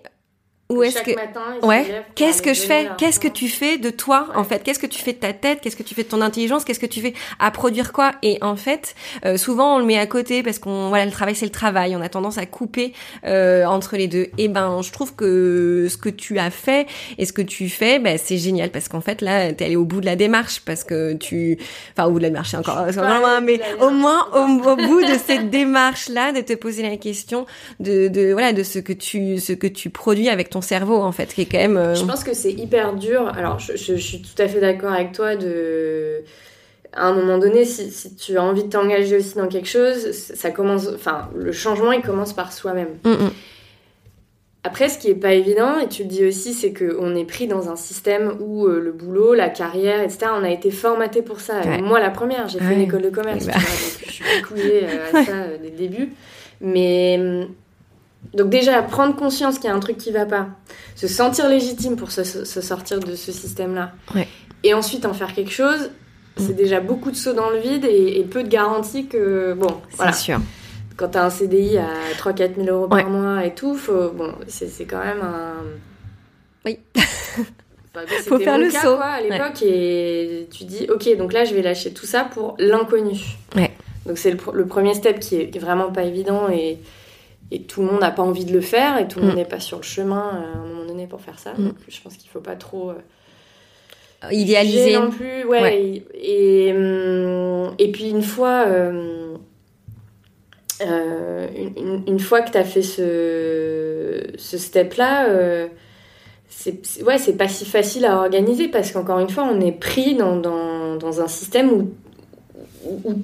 où est-ce que ouais. qu'est-ce que je fais qu'est-ce que tu fais de toi en fait qu'est-ce que tu fais de ta tête qu'est-ce que tu fais de ton intelligence qu'est-ce que tu fais à produire quoi et en fait euh, souvent on le met à côté parce qu'on voilà le travail c'est le travail. On a tendance à couper euh, entre les deux. Et ben je trouve que ce que tu as fait et ce que tu fais ben c'est génial parce qu'en fait là t'es allé au bout de la démarche parce que tu enfin au bout de la démarche encore, encore mais au moins au, au, bout de cette démarche là de te poser la question de, de voilà de ce que tu ce que tu produis avec ton cerveau en fait, qui est quand même. Euh, je pense que c'est hyper dur. Alors, je, je, suis tout à fait d'accord avec toi de. À un moment donné, si, si tu as envie de t'engager aussi dans quelque chose, ça commence. Enfin, le changement, il commence par soi-même. Mm, mm. Après, ce qui est pas évident, et tu le dis aussi, c'est qu'on est pris dans un système où euh, le boulot, la carrière, etc., on a été formaté pour ça. Moi, la première, j'ai fait une école de commerce, bah. donc je suis couillée euh, à ça dès le début. Mais hum, donc déjà, prendre conscience qu'il y a un truc qui va pas, se sentir légitime pour se, sortir de ce système-là, et ensuite en faire quelque chose, c'est mm. déjà beaucoup de sauts dans le vide et, peu de garanties que... Bon, voilà. sûr. Quand t'as un CDI à 3-4 000 euros par mois et tout, faut, bon, c'est quand même un... Oui. faut faire le saut. à l'époque et tu dis, ok, donc là je vais lâcher tout ça pour l'inconnu. Ouais. Donc c'est le, le, premier step qui est vraiment pas évident et et tout le monde n'a pas envie de le faire et tout le Mm. monde n'est pas sur le chemin euh, à un moment donné pour faire ça. Mm. Donc je pense qu'il faut pas trop euh, Idéalisé. non plus. Ouais. Ouais. Et, et, hum, et puis une fois, euh, euh, une, une- fois que tu as fait ce, ce step-là, euh, c'est c'est- ouais, c'est pas si facile à organiser parce qu'encore une fois, on est pris dans, dans, dans un système où, où, où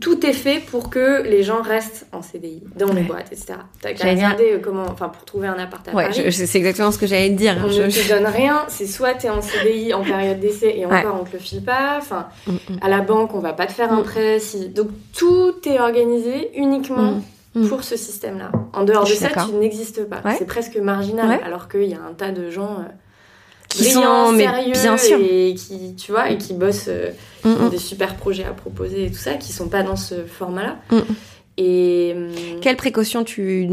tout est fait pour que les gens restent en CDI, dans les Ouais. boîtes, etc. T'as qu'à dire- euh, comment, enfin, pour trouver un appart à Ouais, Paris. je- je- c'est exactement ce que j'allais te dire. On Je- ne te donne rien, c'est soit tu es en CDI en période d'essai et Ouais. encore on te le file pas, enfin Mm, mm. à la banque on va pas te faire un Mm. prêt, si... donc tout est organisé uniquement Mm, pour ce système-là. En dehors de ça, tu n'existes pas, c'est presque marginal, alors qu'il y a un tas de gens euh, Qui brillants, sont, mais sérieux bien sûr. et qui, tu vois, et qui bossent, euh, Mm, qui ont mm. des super projets à proposer et tout ça, qui sont pas dans ce format-là. Mm. Et Quelles précautions tu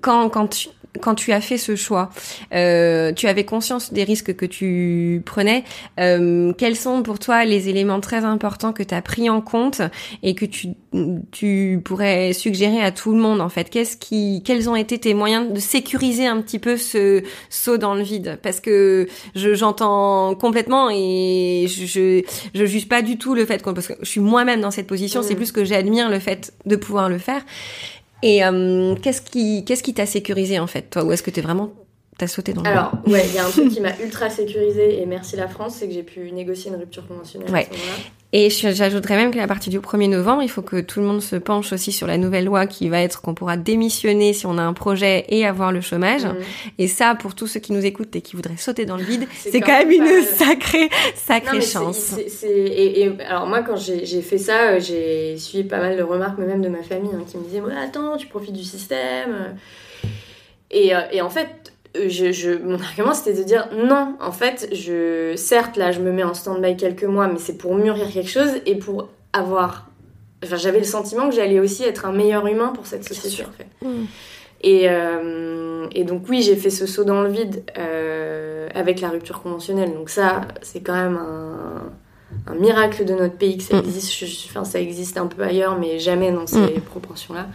quand quand tu quand tu as fait ce choix, euh, tu avais conscience des risques que tu prenais. Euh, quels sont pour toi les éléments très importants que tu as pris en compte et que tu, tu pourrais suggérer à tout le monde en fait? Qu'est-ce qui, Quels ont été tes moyens de sécuriser un petit peu ce saut dans le vide? Parce que je j'entends complètement et je, je je juge pas du tout le fait qu'on parce que je suis moi-même dans cette position. C'est Mm. plus que j'admire le fait de pouvoir le faire. Et euh, qu'est-ce qui qu'est-ce qui t'a sécurisé en fait toi? Ou est-ce que t'es vraiment t'as sauté dans le Alors, ouais, il y a un truc qui m'a ultra sécurisé et merci la France, c'est que j'ai pu négocier une rupture conventionnelle Ouais. à ce moment-là. Et j'ajouterais même qu'à partir du 1er novembre, il faut que tout le monde se penche aussi sur la nouvelle loi qui va être qu'on pourra démissionner si on a un projet et avoir le chômage. Mhm. Et ça, pour tous ceux qui nous écoutent et qui voudraient sauter dans le vide, C'est quand quand même une sacrée, Non, sacrée chance. et, et alors moi quand j'ai fait ça, euh, j'ai suivi pas mal de remarques, mais même de ma famille, hein, qui me disaient attends, tu profites du système. Et, euh, et en fait, je, je- mon argument c'était de dire non, en fait, je, certes là je me mets en stand-by quelques mois, mais c'est pour mûrir quelque chose et pour avoir. Enfin, j'avais le sentiment que j'allais aussi être un meilleur humain pour cette société en fait. Mm. Et, euh, et donc oui, j'ai fait ce saut dans le vide euh, avec la rupture conventionnelle. Donc ça, c'est quand même un, un miracle de notre pays que ça Mm. existe. Je- enfin, ça existe un peu ailleurs, mais jamais dans ces Mm. proportions-là.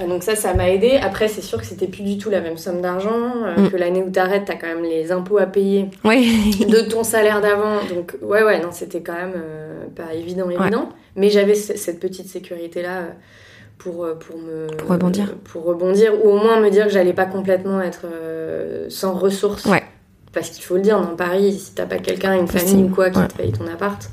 Euh, donc ça, ça m'a aidé. Après, c'est sûr que c'était plus du tout la même somme d'argent. euh, Mm. Que l'année où t'arrêtes, t'as quand même les impôts à payer Oui. de ton salaire d'avant. Donc ouais, ouais, non, c'était quand même euh, pas évident, évident. Mais j'avais ce- cette petite sécurité-là euh, pour, pour me... Pour rebondir. pour rebondir, ou au moins me dire que j'allais pas complètement être sans ressources. Ouais. Parce qu'il faut le dire, dans Paris, si t'as pas quelqu'un, une famille ou quoi, qui ouais. te paye ton appart,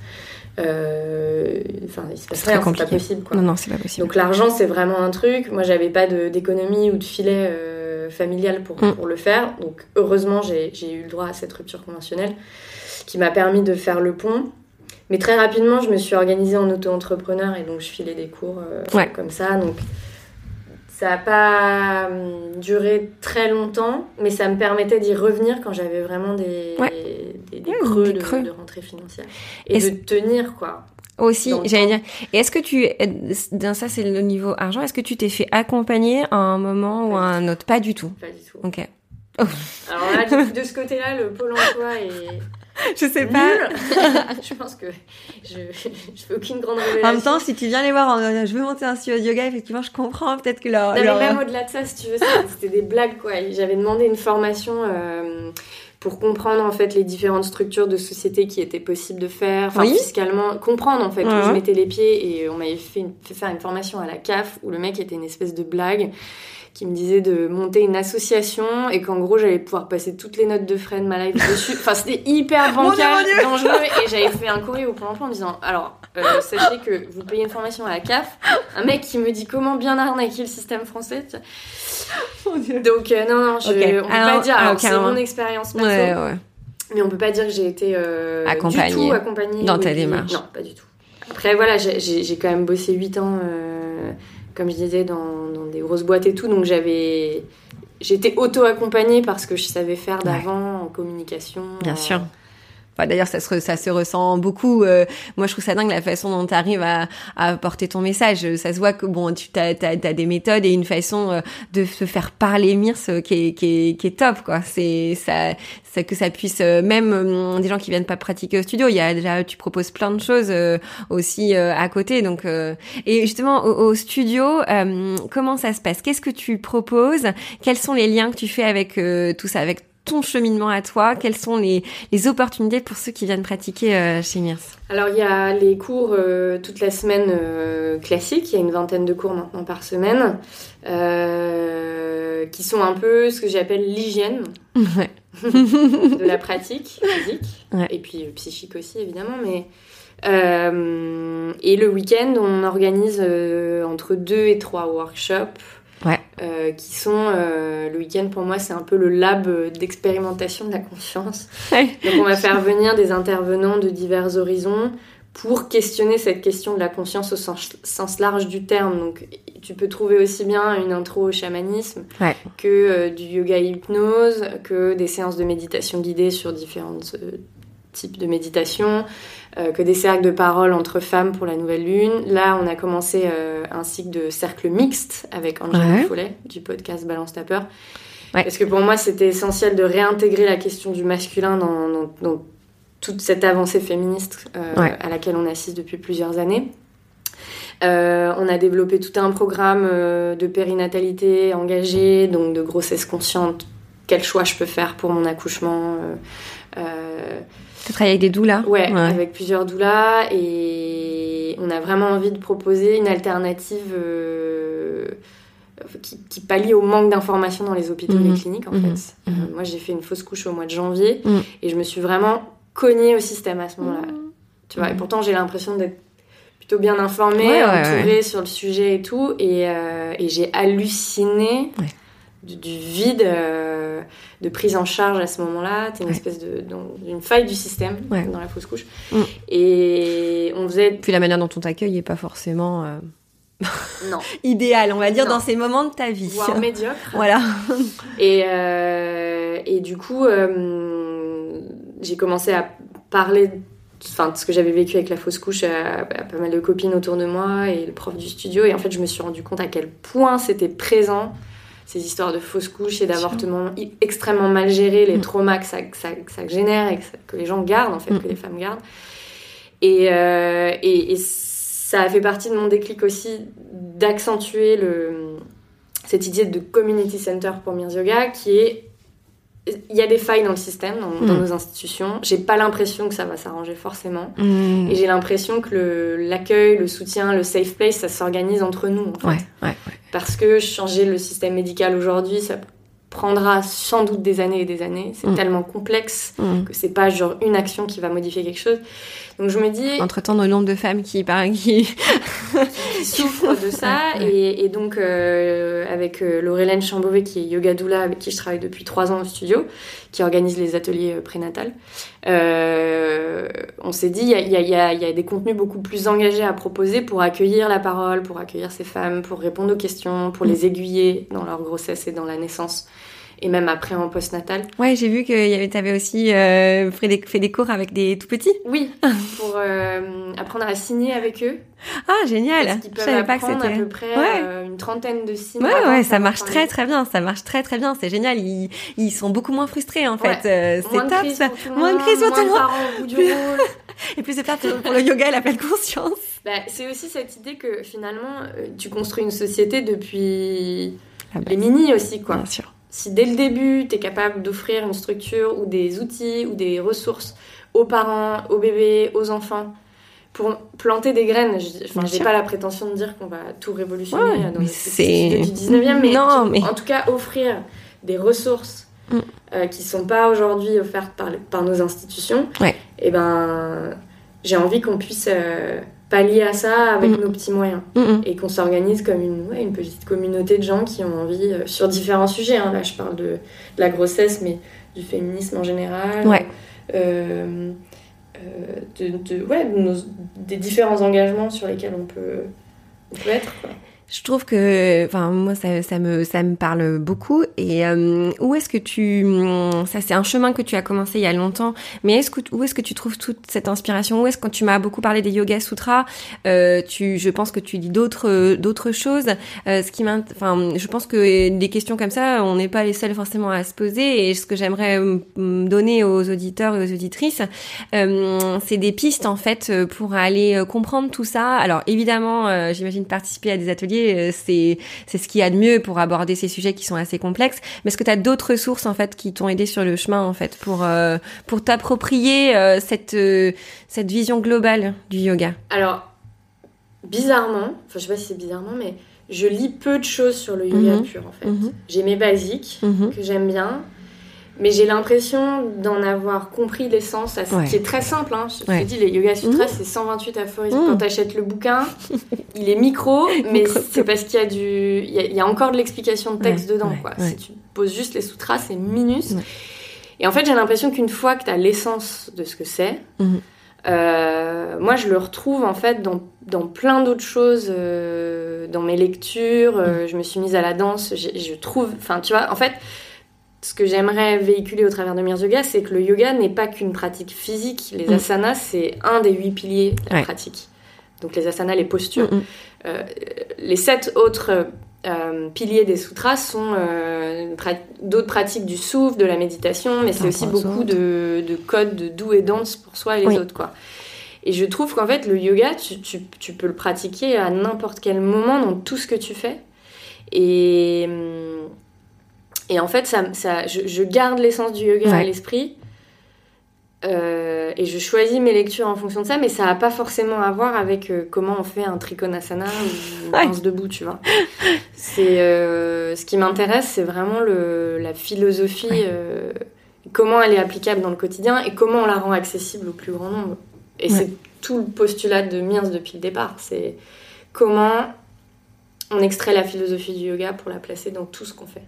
euh, enfin, il se passe rien, c'est pas possible, quoi. Non, non, c'est pas possible. Donc l'argent, c'est vraiment un truc. Moi, j'avais pas d'économie ou de filet euh, familial pour, Mm. pour le faire. Donc heureusement, j'ai j'ai eu le droit à cette rupture conventionnelle qui m'a permis de faire le pont. Mais très rapidement, je me suis organisée en auto-entrepreneur et donc je filais des cours euh, Ouais. comme ça. Donc ça n'a pas hum, duré très longtemps, mais ça me permettait d'y revenir quand j'avais vraiment des, Ouais. des, des Ouais, creux, des de, creux. de rentrée financière. Et de tenir, quoi. Aussi, j'allais dire. Et est-ce que tu, dans ça c'est le niveau argent, est-ce que tu t'es fait accompagner à un moment ou à un autre? Pas du tout. Pas du tout. Ok. Alors là, de ce côté-là, le pôle emploi est Je sais nul. je pense que je, je fais aucune grande révélation. En même temps, si tu viens les voir, en, je veux monter un studio de yoga, effectivement, je comprends peut-être que leur. Non, mais leur- même au-delà de ça, si tu veux, c'était- c'était des blagues, quoi. J'avais demandé une formation euh, pour comprendre, en fait, les différentes structures de société qui étaient possibles de faire, enfin, Oui. fiscalement, comprendre, en fait, Ouais, où je mettais les pieds. Et on m'avait fait faire une formation à la CAF, où le mec était une espèce de blague qui me disait de monter une association et qu'en gros j'allais pouvoir passer toutes les notes de frais de ma life dessus. Enfin c'était hyper bancal, dangereux et j'avais fait un courrier au Pôle emploi en disant alors euh, sachez que vous payez une formation à la CAF, un mec qui me dit comment bien arnaquer le système français. Mon Dieu. Donc euh, non non, je, Ok. on peut Alors, pas dire ah, alors ok, c'est alors. mon expérience perso, Ouais, ouais. mais on peut pas dire que j'ai été euh, Accompagnée. du tout accompagnée Dans ta démarche. Non, pas du tout. Après voilà, j'ai- quand même bossé 8 ans comme je disais dans, dans des grosses boîtes et tout, donc j'avais j'étais auto-accompagnée parce que je savais faire d'avant en communication. Bien en- sûr. D'ailleurs, ça se, ça se ressent beaucoup. Euh, moi, je trouve ça dingue la façon dont tu arrives à, à porter ton message. Ça se voit que bon, tu as, as, as, des méthodes et une façon euh, de se faire parler Mirs euh, qui est, qui est, qui est top, quoi. C'est ça, ça, que ça puisse même des gens qui viennent pas pratiquer au studio. Il y a déjà, tu proposes plein de choses aussi à côté. Donc, et justement au, au studio, comment ça se passe? Qu'est-ce que tu proposes? Quels sont les liens que tu fais avec tout ça, avec ton cheminement à toi? Quelles sont les, les opportunités pour ceux qui viennent pratiquer euh, chez Mirs Alors, il y a les cours euh, toute la semaine euh, classiques. Il y a une vingtaine de cours maintenant par semaine qui sont un peu ce que j'appelle l'hygiène de la pratique physique et puis psychique aussi, évidemment. Mais et le week-end, on organise entre deux et trois workshops ouais. euh, qui sont euh, le week-end pour moi c'est un peu le lab d'expérimentation de la conscience. Donc on va faire venir des intervenants de divers horizons pour questionner cette question de la conscience au sens, sens large du terme. Donc tu peux trouver aussi bien une intro au chamanisme ouais. que euh, du yoga et hypnose, que des séances de méditation guidée sur différents euh, types de méditation, euh, que des cercles de parole entre femmes pour la nouvelle lune. Là, on a commencé euh, un cycle de cercle mixte avec Angèle ouais. Follet du podcast Balance ta peur. Ouais. Parce que pour moi, c'était essentiel de réintégrer la question du masculin dans, dans, dans toute cette avancée féministe euh, ouais. à laquelle on assiste depuis plusieurs années. Euh, on a développé tout un programme euh, de périnatalité engagée, donc de grossesse consciente, quel choix je peux faire pour mon accouchement. Euh, tu travailles avec des doulas ouais, ouais, avec plusieurs doulas et on a vraiment envie de proposer une alternative euh, qui, qui, pallie au manque d'informations dans les hôpitaux Mhm. et les cliniques en Mhm. fait. Euh, moi j'ai fait une fausse couche au mois de janvier Mhm. et je me suis vraiment cognée au système à ce moment-là. Tu vois, et Mhm. pourtant j'ai l'impression d'être plutôt bien informée, Ouais, entourée sur le sujet et tout et, euh, et j'ai halluciné. Du, du vide euh, de prise en charge à ce moment-là. T'es une Ouais. espèce de dans une faille du système Ouais. dans la fausse couche. Mm. Et on faisait Puis la manière dont on t'accueille est pas forcément euh, non, idéale, on va dire, Non. dans ces moments de ta vie. voire médiocre. Voilà. Et, euh, et du coup, euh, j'ai commencé à parler enfin, de ce que j'avais vécu avec la fausse couche à, à pas mal de copines autour de moi et le prof du studio. Et en fait, je me suis rendu compte à quel point c'était présent, ces histoires de fausse couche et d'avortement i- extrêmement mal gérés, les Mm. traumas que ça, que ça, que ça génère et que, ça- que les gens gardent, en fait, Mm. que les femmes gardent. Et, euh, et, et ça a fait partie de mon déclic aussi d'accentuer le, cette idée de community center pour Mirs Yoga qui est il y a des failles dans le système, dans, dans Mm. nos institutions. J'ai pas l'impression que ça va s'arranger forcément. Mmh. Et j'ai l'impression que le- l'accueil, le, soutien, le safe place, ça s'organise entre nous. En fait. Ouais, ouais, ouais. Parce que changer le système médical aujourd'hui, ça prendra sans doute des années et des années. C'est Mm. tellement complexe Mmh. que c'est pas genre une action qui va modifier quelque chose. Donc je me dis, Entre temps, le nombre de femmes qui, par qui, qui souffrent de ça. Ouais. Et, et donc, euh, avec euh, Laurelène Chambové, qui est yoga doula, avec qui je travaille depuis trois ans au studio, qui organise les ateliers euh, prénatales, euh, on s'est dit, il y a, y, a, y, a, il y a des contenus beaucoup plus engagés à proposer pour accueillir la parole, pour accueillir ces femmes, pour répondre aux questions, pour les aiguiller dans leur grossesse et dans la naissance. Et même après en postnatal. Ouais, j'ai vu que tu avais aussi euh, fait, des, fait des cours avec des tout petits. Oui, pour euh, apprendre à signer avec eux. Ah, génial. Parce qu'ils peuvent savais pas que apprendre à peu près Ouais. euh, une trentaine de signes. Ouais, ouais, ça marche très très bien, ça marche très très bien, c'est génial. Ils, ils sont beaucoup moins frustrés en fait. Ouais. C'est top crise ça. pour tout le Moins de crise pour tout le monde. Et plus de place pour, le yoga et la pleine conscience. Bah, c'est aussi cette idée que finalement, tu construis une société depuis les mini aussi, quoi. Bien sûr. Si dès le début, tu es capable d'offrir une structure ou des outils ou des ressources aux parents, aux bébés, aux enfants, pour planter des graines, je enfin, Bien j'ai sûr. pas la prétention de dire qu'on va tout révolutionner Ouais, dans les du 19e, mais, Non, mais- en tout cas offrir des ressources Mm. euh, qui sont pas aujourd'hui offertes par, nos institutions, Ouais. et ben j'ai envie qu'on puisse euh, pallier à ça avec Mm. nos petits moyens Mm, mm. et qu'on s'organise comme une, ouais, une petite communauté de gens qui ont envie, euh, sur différents sujets, hein. là je parle de, de la grossesse, mais du féminisme en général, Ouais. euh, euh, de, de- ouais, nos- des différents engagements sur lesquels on peut, on peut être. quoi. Je trouve que, enfin, moi, ça, ça, me, ça me parle beaucoup. Et euh, où est-ce que tu, ça, c'est un chemin que tu as commencé il y a longtemps. Mais est-ce que, où est-ce que tu trouves toute cette inspiration? Où est-ce quand tu m'as beaucoup parlé des Yoga Sutras, euh, tu, je pense que tu dis d'autres, d'autres choses. Euh, ce qui enfin, je pense que des questions comme ça, on n'est pas les seuls forcément à se poser. Et ce que j'aimerais donner aux auditeurs et aux auditrices, euh, c'est des pistes en fait pour aller comprendre tout ça. Alors évidemment, j'imagine participer à des ateliers euh, c'est c'est ce qu'il y a de mieux pour aborder ces sujets qui sont assez complexes. Mais est-ce que tu as d'autres sources en fait qui t'ont aidé sur le chemin en fait pour euh, pour t'approprier euh, cette cette vision globale du yoga? Alors bizarrement, enfin je sais pas si c'est bizarrement, mais je lis peu de choses sur le yoga mhm. pur en fait. Mhm. J'ai mes basiques mhm. que j'aime bien. Mais j'ai l'impression d'en avoir compris l'essence, qui est très simple. Hein. Je te dis, les Yoga Sutras, mmh. c'est 128 aphorismes. Mmh. Quand tu achètes le bouquin, il est micro, mais c'est parce qu'il y a du, il y a, encore de l'explication de texte dedans. quoi. Si tu poses juste les sutras, c'est minus. Et en fait, j'ai l'impression qu'une fois que tu as l'essence de ce que c'est, mmh. euh, moi, je le retrouve en fait dans, dans plein d'autres choses, euh, dans mes lectures. Euh, je me suis mise à la danse. Je trouve, enfin, tu vois, en fait ce que j'aimerais véhiculer au travers de Mir Yoga, c'est que le yoga n'est pas qu'une pratique physique. Les mm. asanas, c'est un des huit piliers de la pratique. Donc les asanas, les postures. Mm, mm. Euh, les sept autres euh, piliers des sutras sont euh, d'autres pratiques du souffle, de la méditation, mais c'est aussi beaucoup de, codes de doux et danse pour soi et les autres. quoi. Et je trouve qu'en fait, le yoga, tu, tu, peux le pratiquer à n'importe quel moment dans tout ce que tu fais. Et hum, et en fait, ça, ça, je, garde l'essence du yoga à l'esprit. Euh, et je choisis mes lectures en fonction de ça, mais ça n'a pas forcément à voir avec euh, comment on fait un trikonasana ou une danse debout, tu vois. C'est euh, ce qui m'intéresse, c'est vraiment le, la philosophie, comment elle est applicable dans le quotidien et comment on la rend accessible au plus grand nombre. Et c'est tout le postulat de Mirs depuis le départ. C'est comment on extrait la philosophie du yoga pour la placer dans tout ce qu'on fait.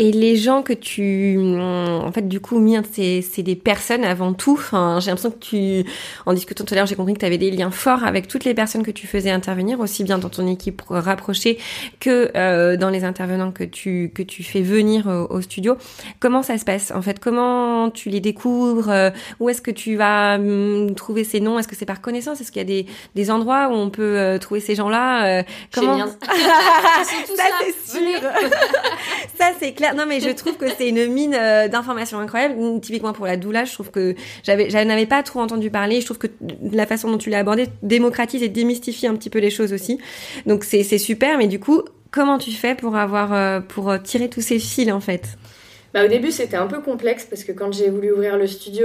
Et les gens que tu, en fait, du coup, Myrte, c'est des personnes avant tout. Enfin, j'ai l'impression que tu, en discutant tout à l'heure, j'ai compris que tu avais des liens forts avec toutes les personnes que tu faisais intervenir, aussi bien dans ton équipe rapprochée que euh, dans les intervenants que tu que tu fais venir au, studio. Comment ça se passe En fait, comment tu les découvres? Euh, Où est-ce que tu vas hum, trouver ces noms? Est-ce que c'est par connaissance? Est-ce qu'il y a des, des endroits où on peut euh, trouver ces gens-là? Comment Ça, c'est sûr. ça c'est clair. Non mais je trouve que c'est une mine euh, d'informations incroyables. Typiquement pour la doula, je trouve que j'avais, j'en avais pas trop entendu parler. Je trouve que la façon dont tu l'as abordé démocratise et démystifie un petit peu les choses aussi. Donc c'est c'est super. Mais du coup, comment tu fais pour avoir euh, pour euh, tirer tous ces fils en fait? Bah, au début, c'était un peu complexe parce que quand j'ai voulu ouvrir le studio,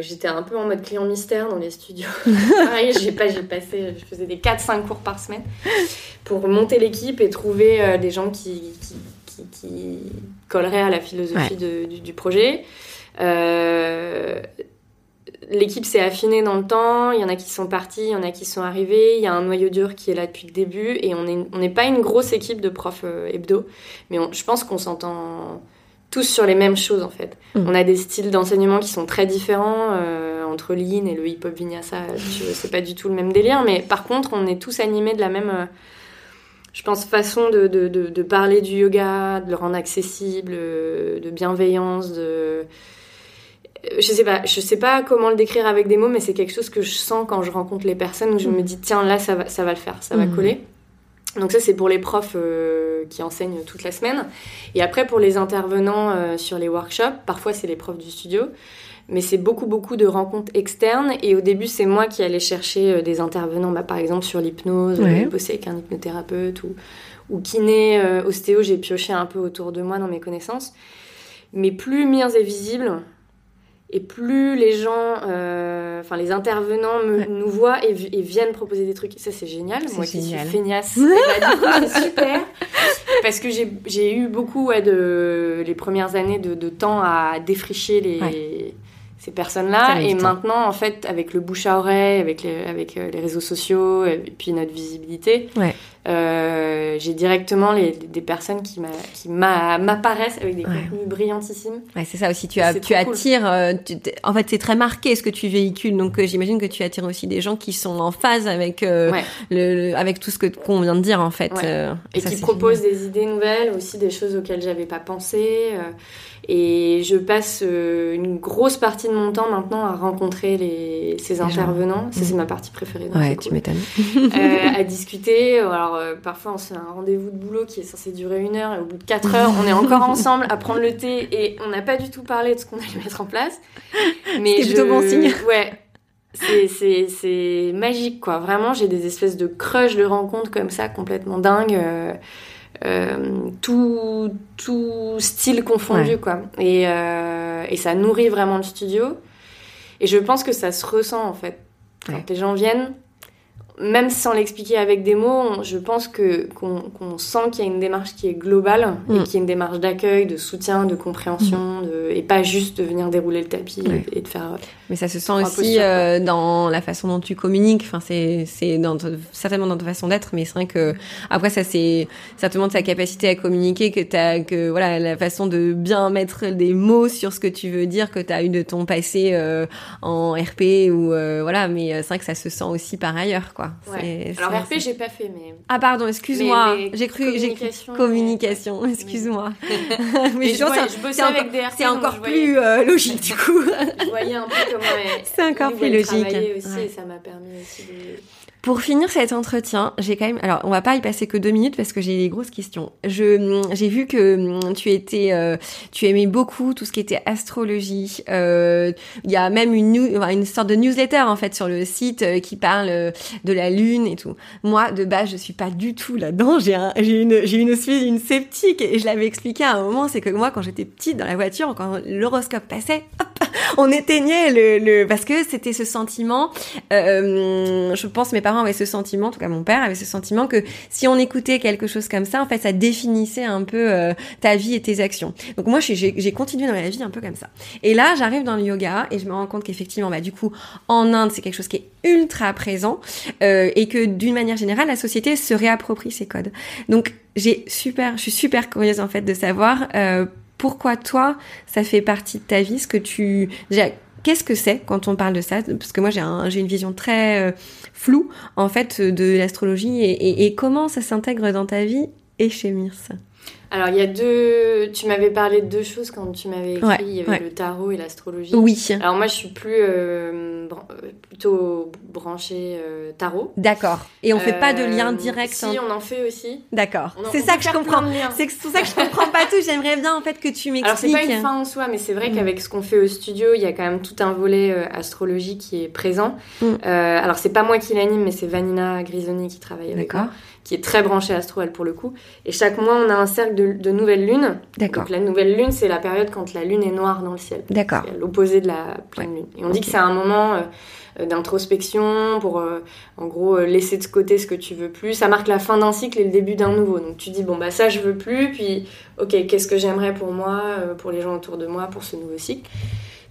j'étais un peu en mode client mystère dans les studios. Pareil, j'ai pas, j'ai passé, je faisais des 4-5 cours par semaine pour monter l'équipe et trouver des gens qui, qui, collerait à la philosophie du, projet. Euh, l'équipe s'est affinée dans le temps, il y en a qui sont partis, il y en a qui sont arrivés, il y a un noyau dur qui est là depuis le début, et on n'est on pas une grosse équipe de profs euh, hebdo, mais je pense qu'on s'entend tous sur les mêmes choses en fait. Mm. On a des styles d'enseignement qui sont très différents euh, entre Lean et le hip-hop vinyasa, c'est pas du tout le même délire, mais par contre on est tous animés de la même je pense, façon de, de, de, parler du yoga, de le rendre accessible, euh, de bienveillance, de... Euh, je sais pas, je sais pas comment le décrire avec des mots, mais c'est quelque chose que je sens quand je rencontre les personnes où je me dis tiens là ça va, ça va le faire, ça va mm. coller. Donc ça c'est pour les profs euh, qui enseignent toute la semaine. Et après pour les intervenants sur les workshops, parfois c'est les profs du studio mais c'est beaucoup beaucoup de rencontres externes. Et au début c'est moi qui allais chercher euh, des intervenants. Bah, par exemple sur l'hypnose ouais. bosser avec un hypnothérapeute ou, ou kiné euh, ostéo. J'ai pioché un peu autour de moi dans mes connaissances. Mais plus Mirs est visible et plus les gens euh, enfin les intervenants nous voient et, viennent proposer des trucs. Ça c'est génial. Moi qui suis feignasse. C'est super. Parce que j'ai eu beaucoup de les premières années de, de temps à défricher les ces personnes-là. Et maintenant, en fait, avec le bouche à oreille, avec les, avec euh, les réseaux sociaux, et puis notre visibilité, j'ai directement les, des personnes qui m'apparaissent avec des contenus brillantissimes. Ouais, c'est ça aussi. Tu, as, tu attires. Euh, en fait, c'est très marqué ce que tu véhicules. Donc, euh, j'imagine que tu attires aussi des gens qui sont en phase avec le, avec tout ce qu'on vient de dire en fait. et qui proposent des idées nouvelles, aussi des choses auxquelles j'avais pas pensé. Et je passe euh, une grosse partie de mon temps maintenant à rencontrer les, ces intervenants. Ça, c'est ma partie préférée. Ouais, tu m'étonnes. euh, à discuter. Alors, euh, parfois, on se fait un rendez-vous de boulot qui est censé durer une heure et au bout de quatre heures, on est encore ensemble à prendre le thé et on n'a pas du tout parlé de ce qu'on allait mettre en place. Mais c'est plutôt bon signe. Ouais. C'est magique, quoi. Vraiment, j'ai des espèces de crush de rencontres comme ça, complètement dingues. Euh, euh, tout, tout style confondu, quoi. Et, et ça nourrit vraiment le studio. Et je pense que ça se ressent, en fait. Quand les gens viennent, même sans l'expliquer avec des mots, je pense que qu'on sent qu'il y a une démarche qui est globale et mm. qu'il y a une démarche d'accueil, de soutien, de compréhension, mm. et pas juste de venir dérouler le tapis et, de faire. Mais ça se sent aussi euh, dans la façon dont tu communiques. Enfin, c'est c'est certainement dans ta façon d'être, mais c'est vrai que après ça c'est certainement de sa capacité à communiquer que t'as que voilà la façon de bien mettre des mots sur ce que tu veux dire que tu as eu de ton passé euh, en RP ou euh, voilà. Mais c'est vrai que ça se sent aussi par ailleurs quoi. Alors RP, j'ai pas fait, mais. Ah pardon, excuse-moi. J'ai cru, communication. Communication, excuse-moi. mais, je, bossais avec des RP. C'est encore plus euh, logique du coup. je voyais un peu comment. C'est encore plus logique. aussi, et ça m'a permis aussi de pour finir cet entretien, j'ai quand même, alors on va pas y passer que deux minutes parce que j'ai des grosses questions. Je, j'ai vu que hum, tu étais, euh, tu aimais beaucoup tout ce qui était astrologie. Euh, il y a même une, une sorte de newsletter en fait sur le site euh, qui parle de la lune et tout. Moi, de base, je suis pas du tout là-dedans. J'ai un, j'ai une, j'ai une, une sceptique et je l'avais expliqué à un moment, c'est que moi, quand j'étais petite dans la voiture, quand l'horoscope passait, hop, on éteignait le, le, parce que c'était ce sentiment. Je pense mes parents avaient ce sentiment, en tout cas mon père avait ce sentiment que si on écoutait quelque chose comme ça, en fait, ça définissait un peu euh, ta vie et tes actions. Donc moi, j'ai continué dans la vie un peu comme ça. Et là, j'arrive dans le yoga et je me rends compte qu'effectivement, bah du coup, en Inde, c'est quelque chose qui est ultra présent euh, et que d'une manière générale, la société se réapproprie ces codes. Donc j'ai super, je suis super curieuse en fait de savoir euh, pourquoi toi, ça fait partie de ta vie, ce que tu... Qu'est-ce que c'est quand on parle de ça? Parce que moi, j'ai un, une vision très euh, floue, en fait, de l'astrologie et, comment ça s'intègre dans ta vie et chez Mirce. Alors, il y a deux. Tu m'avais parlé de deux choses quand tu m'avais écrit. il y avait le tarot et l'astrologie. Oui. Alors, moi, je suis plus. Euh, plutôt branchée euh, tarot. D'accord. Et on fait pas de lien euh, direct. Si, on en fait aussi. D'accord. C'est ça que je comprends. C'est pour ça que je comprends pas tout. J'aimerais bien, en fait, que tu m'expliques. Alors, c'est pas une fin en soi, mais c'est vrai mm. qu'avec ce qu'on fait au studio, il y a quand même tout un volet astrologie qui est présent. Mm. alors, c'est pas moi qui l'anime, mais c'est Vanina Grisoni qui travaille avec moi qui est très branchée astro, elle, pour le coup. Et chaque mois, on a un cercle de, de nouvelle lune. D'accord. Donc, la nouvelle lune, c'est la période quand la lune est noire dans le ciel. D'accord. L'opposé de la pleine lune. Et on dit que c'est un moment euh, d'introspection pour, euh, en gros, euh, laisser de côté ce que tu veux plus. Ça marque la fin d'un cycle et le début d'un nouveau. Donc, tu dis, bon, bah, ça, je veux plus. Puis, ok, qu'est-ce que j'aimerais pour moi, pour les gens autour de moi, pour ce nouveau cycle?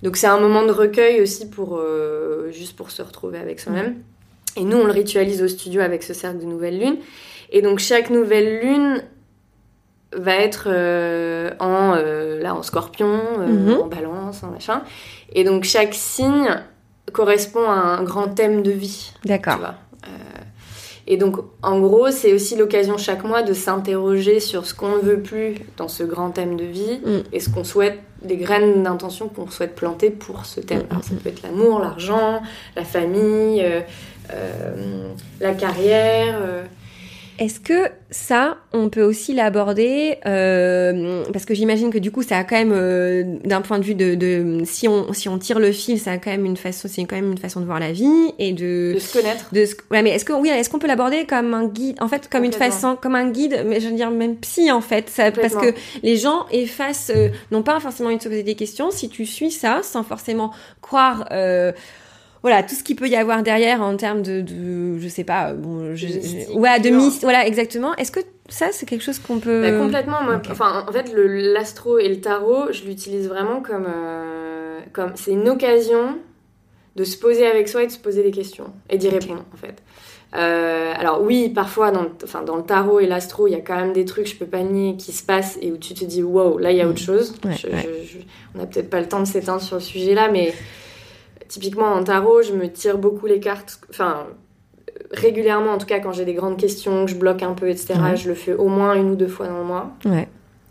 Donc, c'est un moment de recueil aussi pour, juste pour se retrouver avec soi-même. Et nous, on le ritualise au studio avec ce cercle de nouvelle lune. Et donc chaque nouvelle lune va être euh, en euh, là en scorpion, euh, mhm. en balance, en machin. Et donc chaque signe correspond à un grand thème de vie. D'accord. Et donc, en gros, c'est aussi l'occasion chaque mois de s'interroger sur ce qu'on ne veut plus dans ce grand thème de vie mm. et ce qu'on souhaite, des graines d'intention qu'on souhaite planter pour ce thème. Mm, Alors, ça peut être l'amour, l'argent, la famille, la carrière. Est-ce que ça, on peut aussi l'aborder euh, parce que j'imagine que du coup, ça a quand même, euh, d'un point de vue de, de, si on si on tire le fil, ça a quand même une façon, c'est quand même une façon de voir la vie et de de se connaître. De ouais, mais est-ce que oui, est-ce qu'on peut l'aborder comme un guide, en fait, comme une façon, comme un guide, mais je veux dire même psy en fait, ça, parce que les gens effacent, euh, non pas forcément une se poser des questions, si tu suis ça sans forcément croire. Voilà tout ce qu'il peut y avoir derrière en termes de, de je sais pas bon je, ouais de mis voilà exactement. Est-ce que ça c'est quelque chose qu'on peut bah, complètement moi, enfin en fait l'astro et le tarot je l'utilise vraiment comme euh, comme c'est une occasion de se poser avec soi et de se poser des questions et d'y répondre en fait. Euh, alors oui, parfois dans, enfin, dans le tarot et l'astro, il y a quand même des trucs, je peux pas nier, qui se passent et où tu te dis wow, là il y a autre chose. Ouais, Je- ouais. je- je- on n'a peut-être pas le temps de s'éteindre sur le sujet là, mais typiquement en tarot, je me tire beaucoup les cartes, enfin régulièrement en tout cas quand j'ai des grandes questions, que je bloque un peu, etc. Ouais. Je le fais au moins une ou deux fois dans le mois Ouais.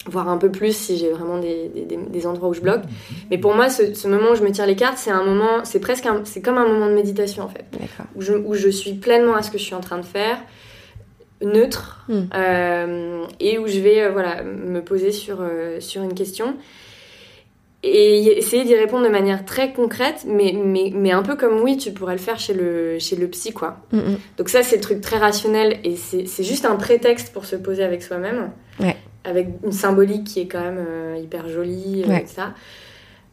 voire un peu plus si j'ai vraiment des, des- endroits où je bloque. Mais pour moi, ce, ce moment où je me tire les cartes, c'est un moment, c'est presque, c'est comme un moment de méditation en fait, où je, où je suis pleinement à ce que je suis en train de faire, neutre, Mm. euh, et où je vais euh, voilà me poser sur euh, sur une question et essayer d'y répondre de manière très concrète, mais, mais, mais un peu comme oui, tu pourrais le faire chez le, chez le psy, quoi. Mm, mm. Donc ça, c'est le truc très rationnel et c'est juste un prétexte pour se poser avec soi-même. Ouais. Avec une symbolique qui est quand même euh, hyper jolie, euh, Ouais. et ça.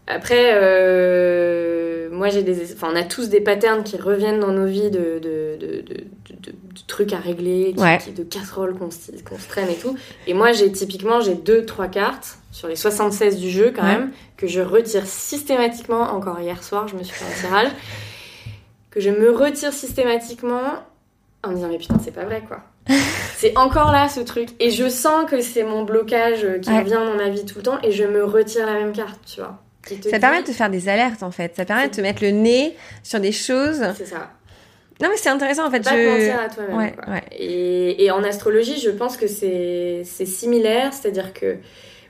Après, euh, moi j'ai des... Enfin, on a tous des patterns qui reviennent dans nos vies de, de, de, de, trucs à régler, qui- Ouais. qui- de casseroles qu'on se qu'on se traîne et tout. Et moi, j'ai typiquement, j'ai deux, trois cartes sur les 76 du jeu quand Ouais. même, que je retire systématiquement. Encore hier soir, je me suis fait un tirage. Que je me retire systématiquement en me disant, mais putain, c'est pas vrai quoi. c'est encore là ce truc. Et je sens que c'est mon blocage euh, qui Ouais. revient dans ma vie tout le temps et je me retire la même carte, tu vois. Te Ça dit- permet de te faire des alertes en fait. Ça permet de te mettre le nez sur des choses. C'est ça. Non mais c'est intéressant en fait. Pas te je... mentir à toi-même. Ouais, quoi. ouais. Et, et en astrologie, je pense que c'est c'est similaire, c'est-à-dire que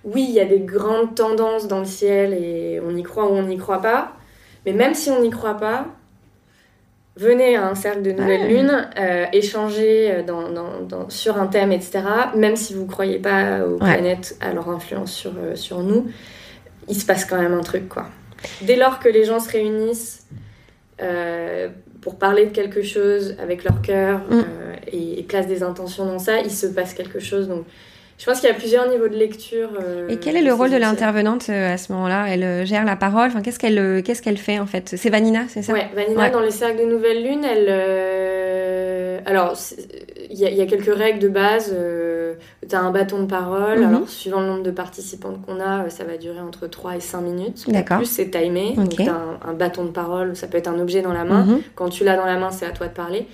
oui, il y a des grandes tendances dans le ciel et on y croit ou on n'y croit pas, mais même si on n'y croit pas, venez à un cercle de nouvelle Ouais. lune, euh, échanger dans, dans- dans- sur un thème, etc. Même si vous croyez pas aux planètes, à leur influence sur, euh, sur nous, il se passe quand même un truc, quoi. Dès lors que les gens se réunissent euh, pour parler de quelque chose avec leur cœur Mm. euh, et, et placent des intentions dans ça, il se passe quelque chose. Donc, je pense qu'il y a plusieurs niveaux de lecture. euh, Et quel est le rôle de l'intervenante à ce moment-là? Elle gère la parole? Enfin, qu'est-ce qu'elle qu'est-ce qu'elle fait en fait? C'est Vanina, c'est ça? Ouais, Vanina, Ouais. dans les cercles de nouvelle lune, elle. Alors, il y, a- il y a quelques règles de base. tu as un bâton de parole. Mhm. Alors, suivant le nombre de participantes qu'on a, euh, ça va durer entre 3 et 5 minutes. D'accord. Plus, c'est timé. Donc, tu as un, un bâton de parole, ça peut être un objet dans la main. Mhm. Quand tu l'as dans la main, c'est à toi de parler.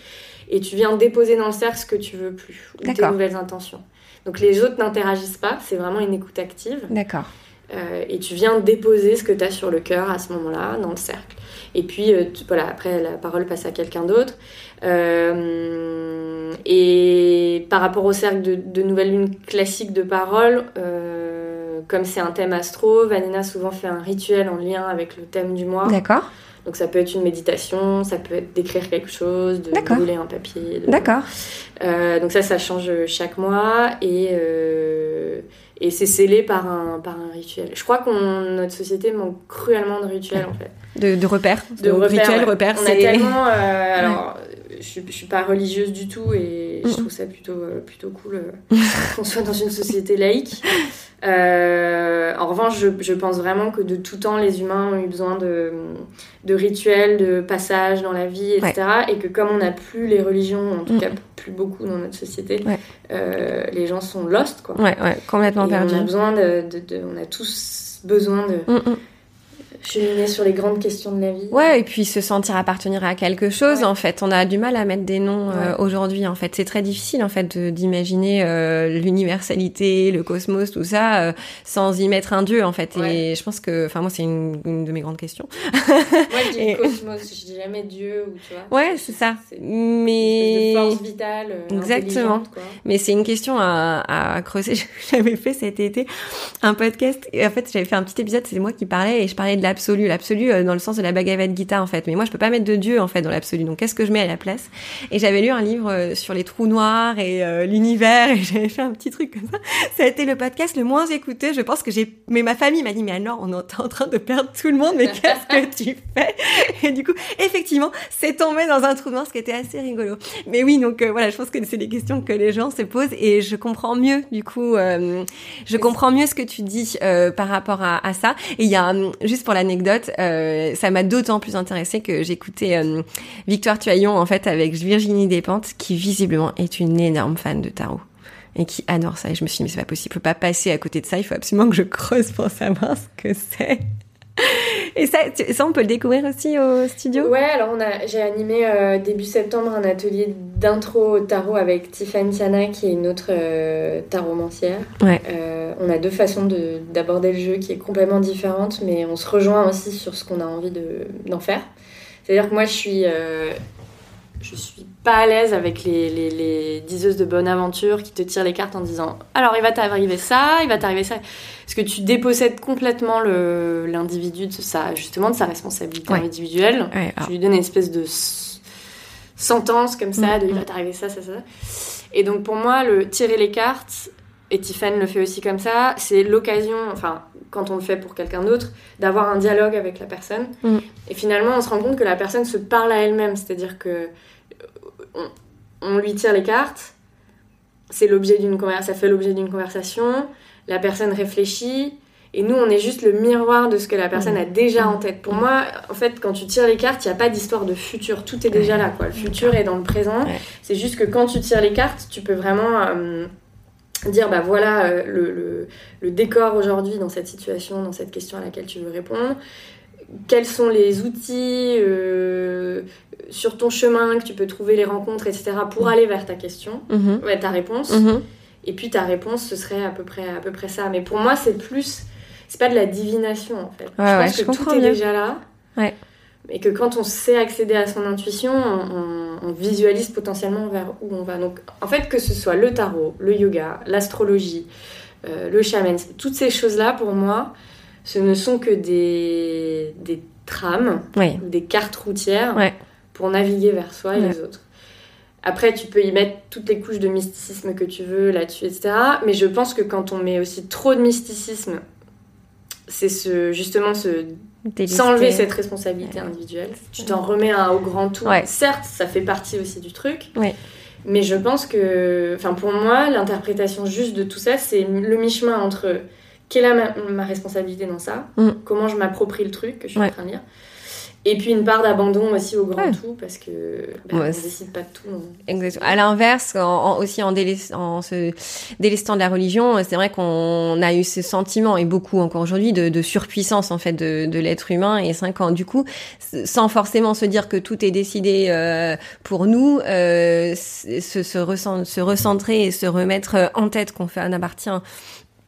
Et tu viens déposer dans le cercle ce que tu veux plus, ou tes nouvelles intentions. Donc les autres n'interagissent pas, c'est vraiment une écoute active. D'accord. Euh, et tu viens déposer ce que tu as sur le cœur à ce moment-là, dans le cercle. Et puis, euh, tu- voilà, après, la parole passe à quelqu'un d'autre. Euh, et par rapport au cercle de, de nouvelle lune classique de parole, euh, comme c'est un thème astro, Vanina souvent fait un rituel en lien avec le thème du mois. D'accord. Donc ça peut être une méditation, ça peut être d'écrire quelque chose, de brûler un papier. de- D'accord. Euh, donc ça, ça change chaque mois et, euh, et c'est scellé par un, par un rituel. Je crois que notre société manque cruellement de rituels en fait. De, de repères. De Donc, repères, Rituel, ouais. repères, On a c'est. tellement... euh, alors, je, suis- je suis pas religieuse du tout et je Mm. trouve ça plutôt, euh, plutôt cool euh, qu'on soit dans une société laïque. Euh, en revanche, je, je pense vraiment que de tout temps, les humains ont eu besoin de, de rituels, de passages dans la vie, etc. Et que comme on n'a plus les religions, en tout Mm. cas plus beaucoup dans notre société, Ouais. euh, les gens sont lost, quoi. Ouais, ouais, complètement Et perdu. on a besoin de, de- de- on a tous besoin de Mm, mm. Cheminer sur les grandes questions de la vie. Ouais, et puis se sentir appartenir à quelque chose, Ouais. en fait. On a du mal à mettre des noms euh, aujourd'hui, en fait. C'est très difficile, en fait, d'imaginer euh, l'universalité, le cosmos, tout ça, euh, sans y mettre un dieu, en fait. Et Ouais. je pense que, enfin, moi, c'est une, une de mes grandes questions. Moi, je dis Et- cosmos, je dis jamais Dieu ou tu vois. Ouais, c'est ça. Une Mais... force vitale. Exactement. quoi. Mais c'est une question à, à creuser. J'avais fait cet été un podcast. Et en fait, j'avais fait un petit épisode, c'est moi qui parlais et je parlais de l'absolu. L'absolu euh, dans le sens de la Bhagavad Gita, en fait. Mais moi, je peux pas mettre de Dieu, en fait, dans l'absolu. Donc, qu'est-ce que je mets à la place? Et j'avais lu un livre euh, sur les trous noirs et euh, l'univers et j'avais fait un petit truc comme ça. Ça a été le podcast le moins écouté. Je pense que j'ai... Mais ma famille m'a dit, mais alors, on est en train de perdre tout le monde, mais qu'est-ce que tu fais? Et du coup, effectivement, c'est tombé dans un trou noir, ce qui était assez rigolo. Mais oui, donc euh, voilà, je pense que c'est des questions que les gens se posent et je comprends mieux, du coup, euh, je comprends mieux ce que tu dis par rapport à, à ça. Et il y a, un- juste pour l'anecdote, euh, ça m'a d'autant plus intéressé que j'écoutais euh, Victoire Tuaillon, en fait, avec Virginie Despentes, qui visiblement est une énorme fan de tarot et qui adore ça. Et je me suis dit, mais c'est pas possible, je peux pas passer à côté de ça, il faut absolument que je creuse pour savoir ce que c'est. Et ça, ça, on peut le découvrir aussi au studio? Ouais, alors on a, j'ai animé euh, début septembre un atelier d'intro au tarot avec Tiffany Tiana, qui est une autre euh, taromancière. Ouais. Euh, on a deux façons de, d'aborder le jeu qui est complètement différente, mais on se rejoint aussi sur ce qu'on a envie de, d'en faire. C'est-à-dire que moi, je suis, euh, je suis pas à l'aise avec les, les, les diseuses de bonne aventure qui te tirent les cartes en disant alors il va t'arriver ça, il va t'arriver ça. Parce que tu dépossèdes complètement l'individu de sa, justement de sa responsabilité Ouais. individuelle. Ouais. Tu lui donnes une espèce de sentence comme ça, Mm, de il va mm. t'arriver ça, ça, ça. Et donc pour moi, le tirer les cartes, et Tiffany le fait aussi comme ça, c'est l'occasion, enfin, quand on le fait pour quelqu'un d'autre, d'avoir un dialogue avec la personne. Mm. Et finalement, on se rend compte que la personne se parle à elle-même, c'est-à-dire que on, on lui tire les cartes, c'est l'objet d'une ça fait l'objet d'une conversation, la personne réfléchit, et nous, on est juste le miroir de ce que la personne a déjà en tête. Pour moi, en fait, quand tu tires les cartes, il n'y a pas d'histoire de futur. Tout est déjà là, quoi. Le futur est dans le présent. Ouais. C'est juste que quand tu tires les cartes, tu peux vraiment euh, dire, bah voilà euh, le, le- le décor aujourd'hui dans cette situation, dans cette question à laquelle tu veux répondre. Quels sont les outils euh, sur ton chemin que tu peux trouver les rencontres, etc., pour aller vers ta question, Mhm. ouais, ta réponse. Mhm. Et puis ta réponse, ce serait à peu près, à peu près ça. Mais pour moi, c'est plus. C'est pas de la divination en fait. je ouais, pense je que comprends tout est bien. déjà là. Ouais. Et que quand on sait accéder à son intuition, on, visualise potentiellement vers où on va. Donc en fait, que ce soit le tarot, le yoga, l'astrologie, euh, le chamanisme, toutes ces choses-là, pour moi, ce ne sont que des, des trames, Ouais. des cartes routières Ouais. Pour naviguer vers soi et Ouais. les autres. Après, tu peux y mettre toutes les couches de mysticisme que tu veux là-dessus, etc. Mais je pense que quand on met aussi trop de mysticisme, c'est ce, justement ce, s'enlever cette responsabilité Ouais. individuelle. Tu t'en remets un au grand tout. Ouais. Certes, ça fait partie aussi du truc. Ouais. Mais je pense que, enfin, pour moi, l'interprétation juste de tout ça, c'est le mi-chemin entre quelle est ma, ma responsabilité dans ça, Mm. comment je m'approprie le truc que je suis en train de lire, et puis une part d'abandon aussi au grand Ouais. tout, parce que bah, Ouais, on décide pas de tout. non. Exactement. À l'inverse, en, en- aussi en, délaissant, en se délestant de la religion, c'est vrai qu'on a eu ce sentiment, et beaucoup encore aujourd'hui, de, de surpuissance en fait de, de l'être humain. Et vrai qu'en du coup, sans forcément se dire que tout est décidé euh, pour nous, euh, se, se, recen- se recentrer et se remettre euh, en tête qu'on fait un appartient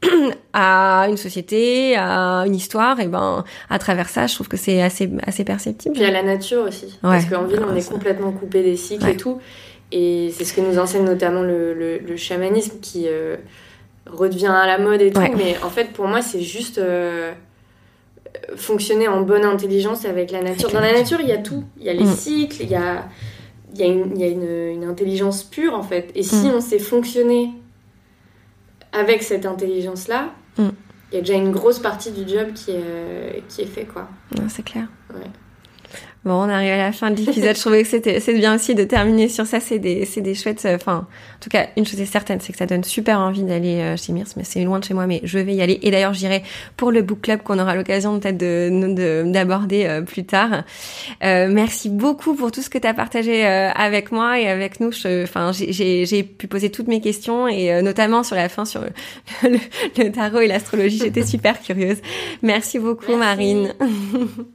à une société, à une histoire, et ben à travers ça, je trouve que c'est assez assez perceptible. Puis à la nature aussi, parce qu'en ville, on est ça. complètement coupé des cycles Ouais. et tout. Et c'est ce que nous enseigne notamment le, le- le chamanisme qui euh, redevient à la mode et tout. Ouais. Mais en fait, pour moi, c'est juste euh, fonctionner en bonne intelligence avec la nature. Dans la nature, il y a tout. Il y a les Mm. cycles, il y a, il y a, une, il y a une, une intelligence pure, en fait. Et si Mm. on sait fonctionner avec cette intelligence-là, Mm. il y a déjà une grosse partie du job qui est, euh, qui est fait, quoi. Non, c'est clair. Ouais. Bon, on arrive à la fin de l'épisode. je trouvais que c'était c'est bien aussi de terminer sur ça. C'est des c'est des chouettes. euh, Enfin, en tout cas, une chose est certaine, c'est que ça donne super envie d'aller euh, chez Mirs, mais c'est loin de chez moi. Mais je vais y aller. Et d'ailleurs, j'irai pour le book club qu'on aura l'occasion peut-être de de- d'aborder euh, plus tard. Euh, merci beaucoup pour tout ce que tu as partagé euh, avec moi et avec nous. Enfin, j'ai- j'ai j'ai pu poser toutes mes questions et euh, notamment sur la fin sur le, le, le tarot et l'astrologie. J'étais super curieuse. Merci beaucoup, Merci. Marine.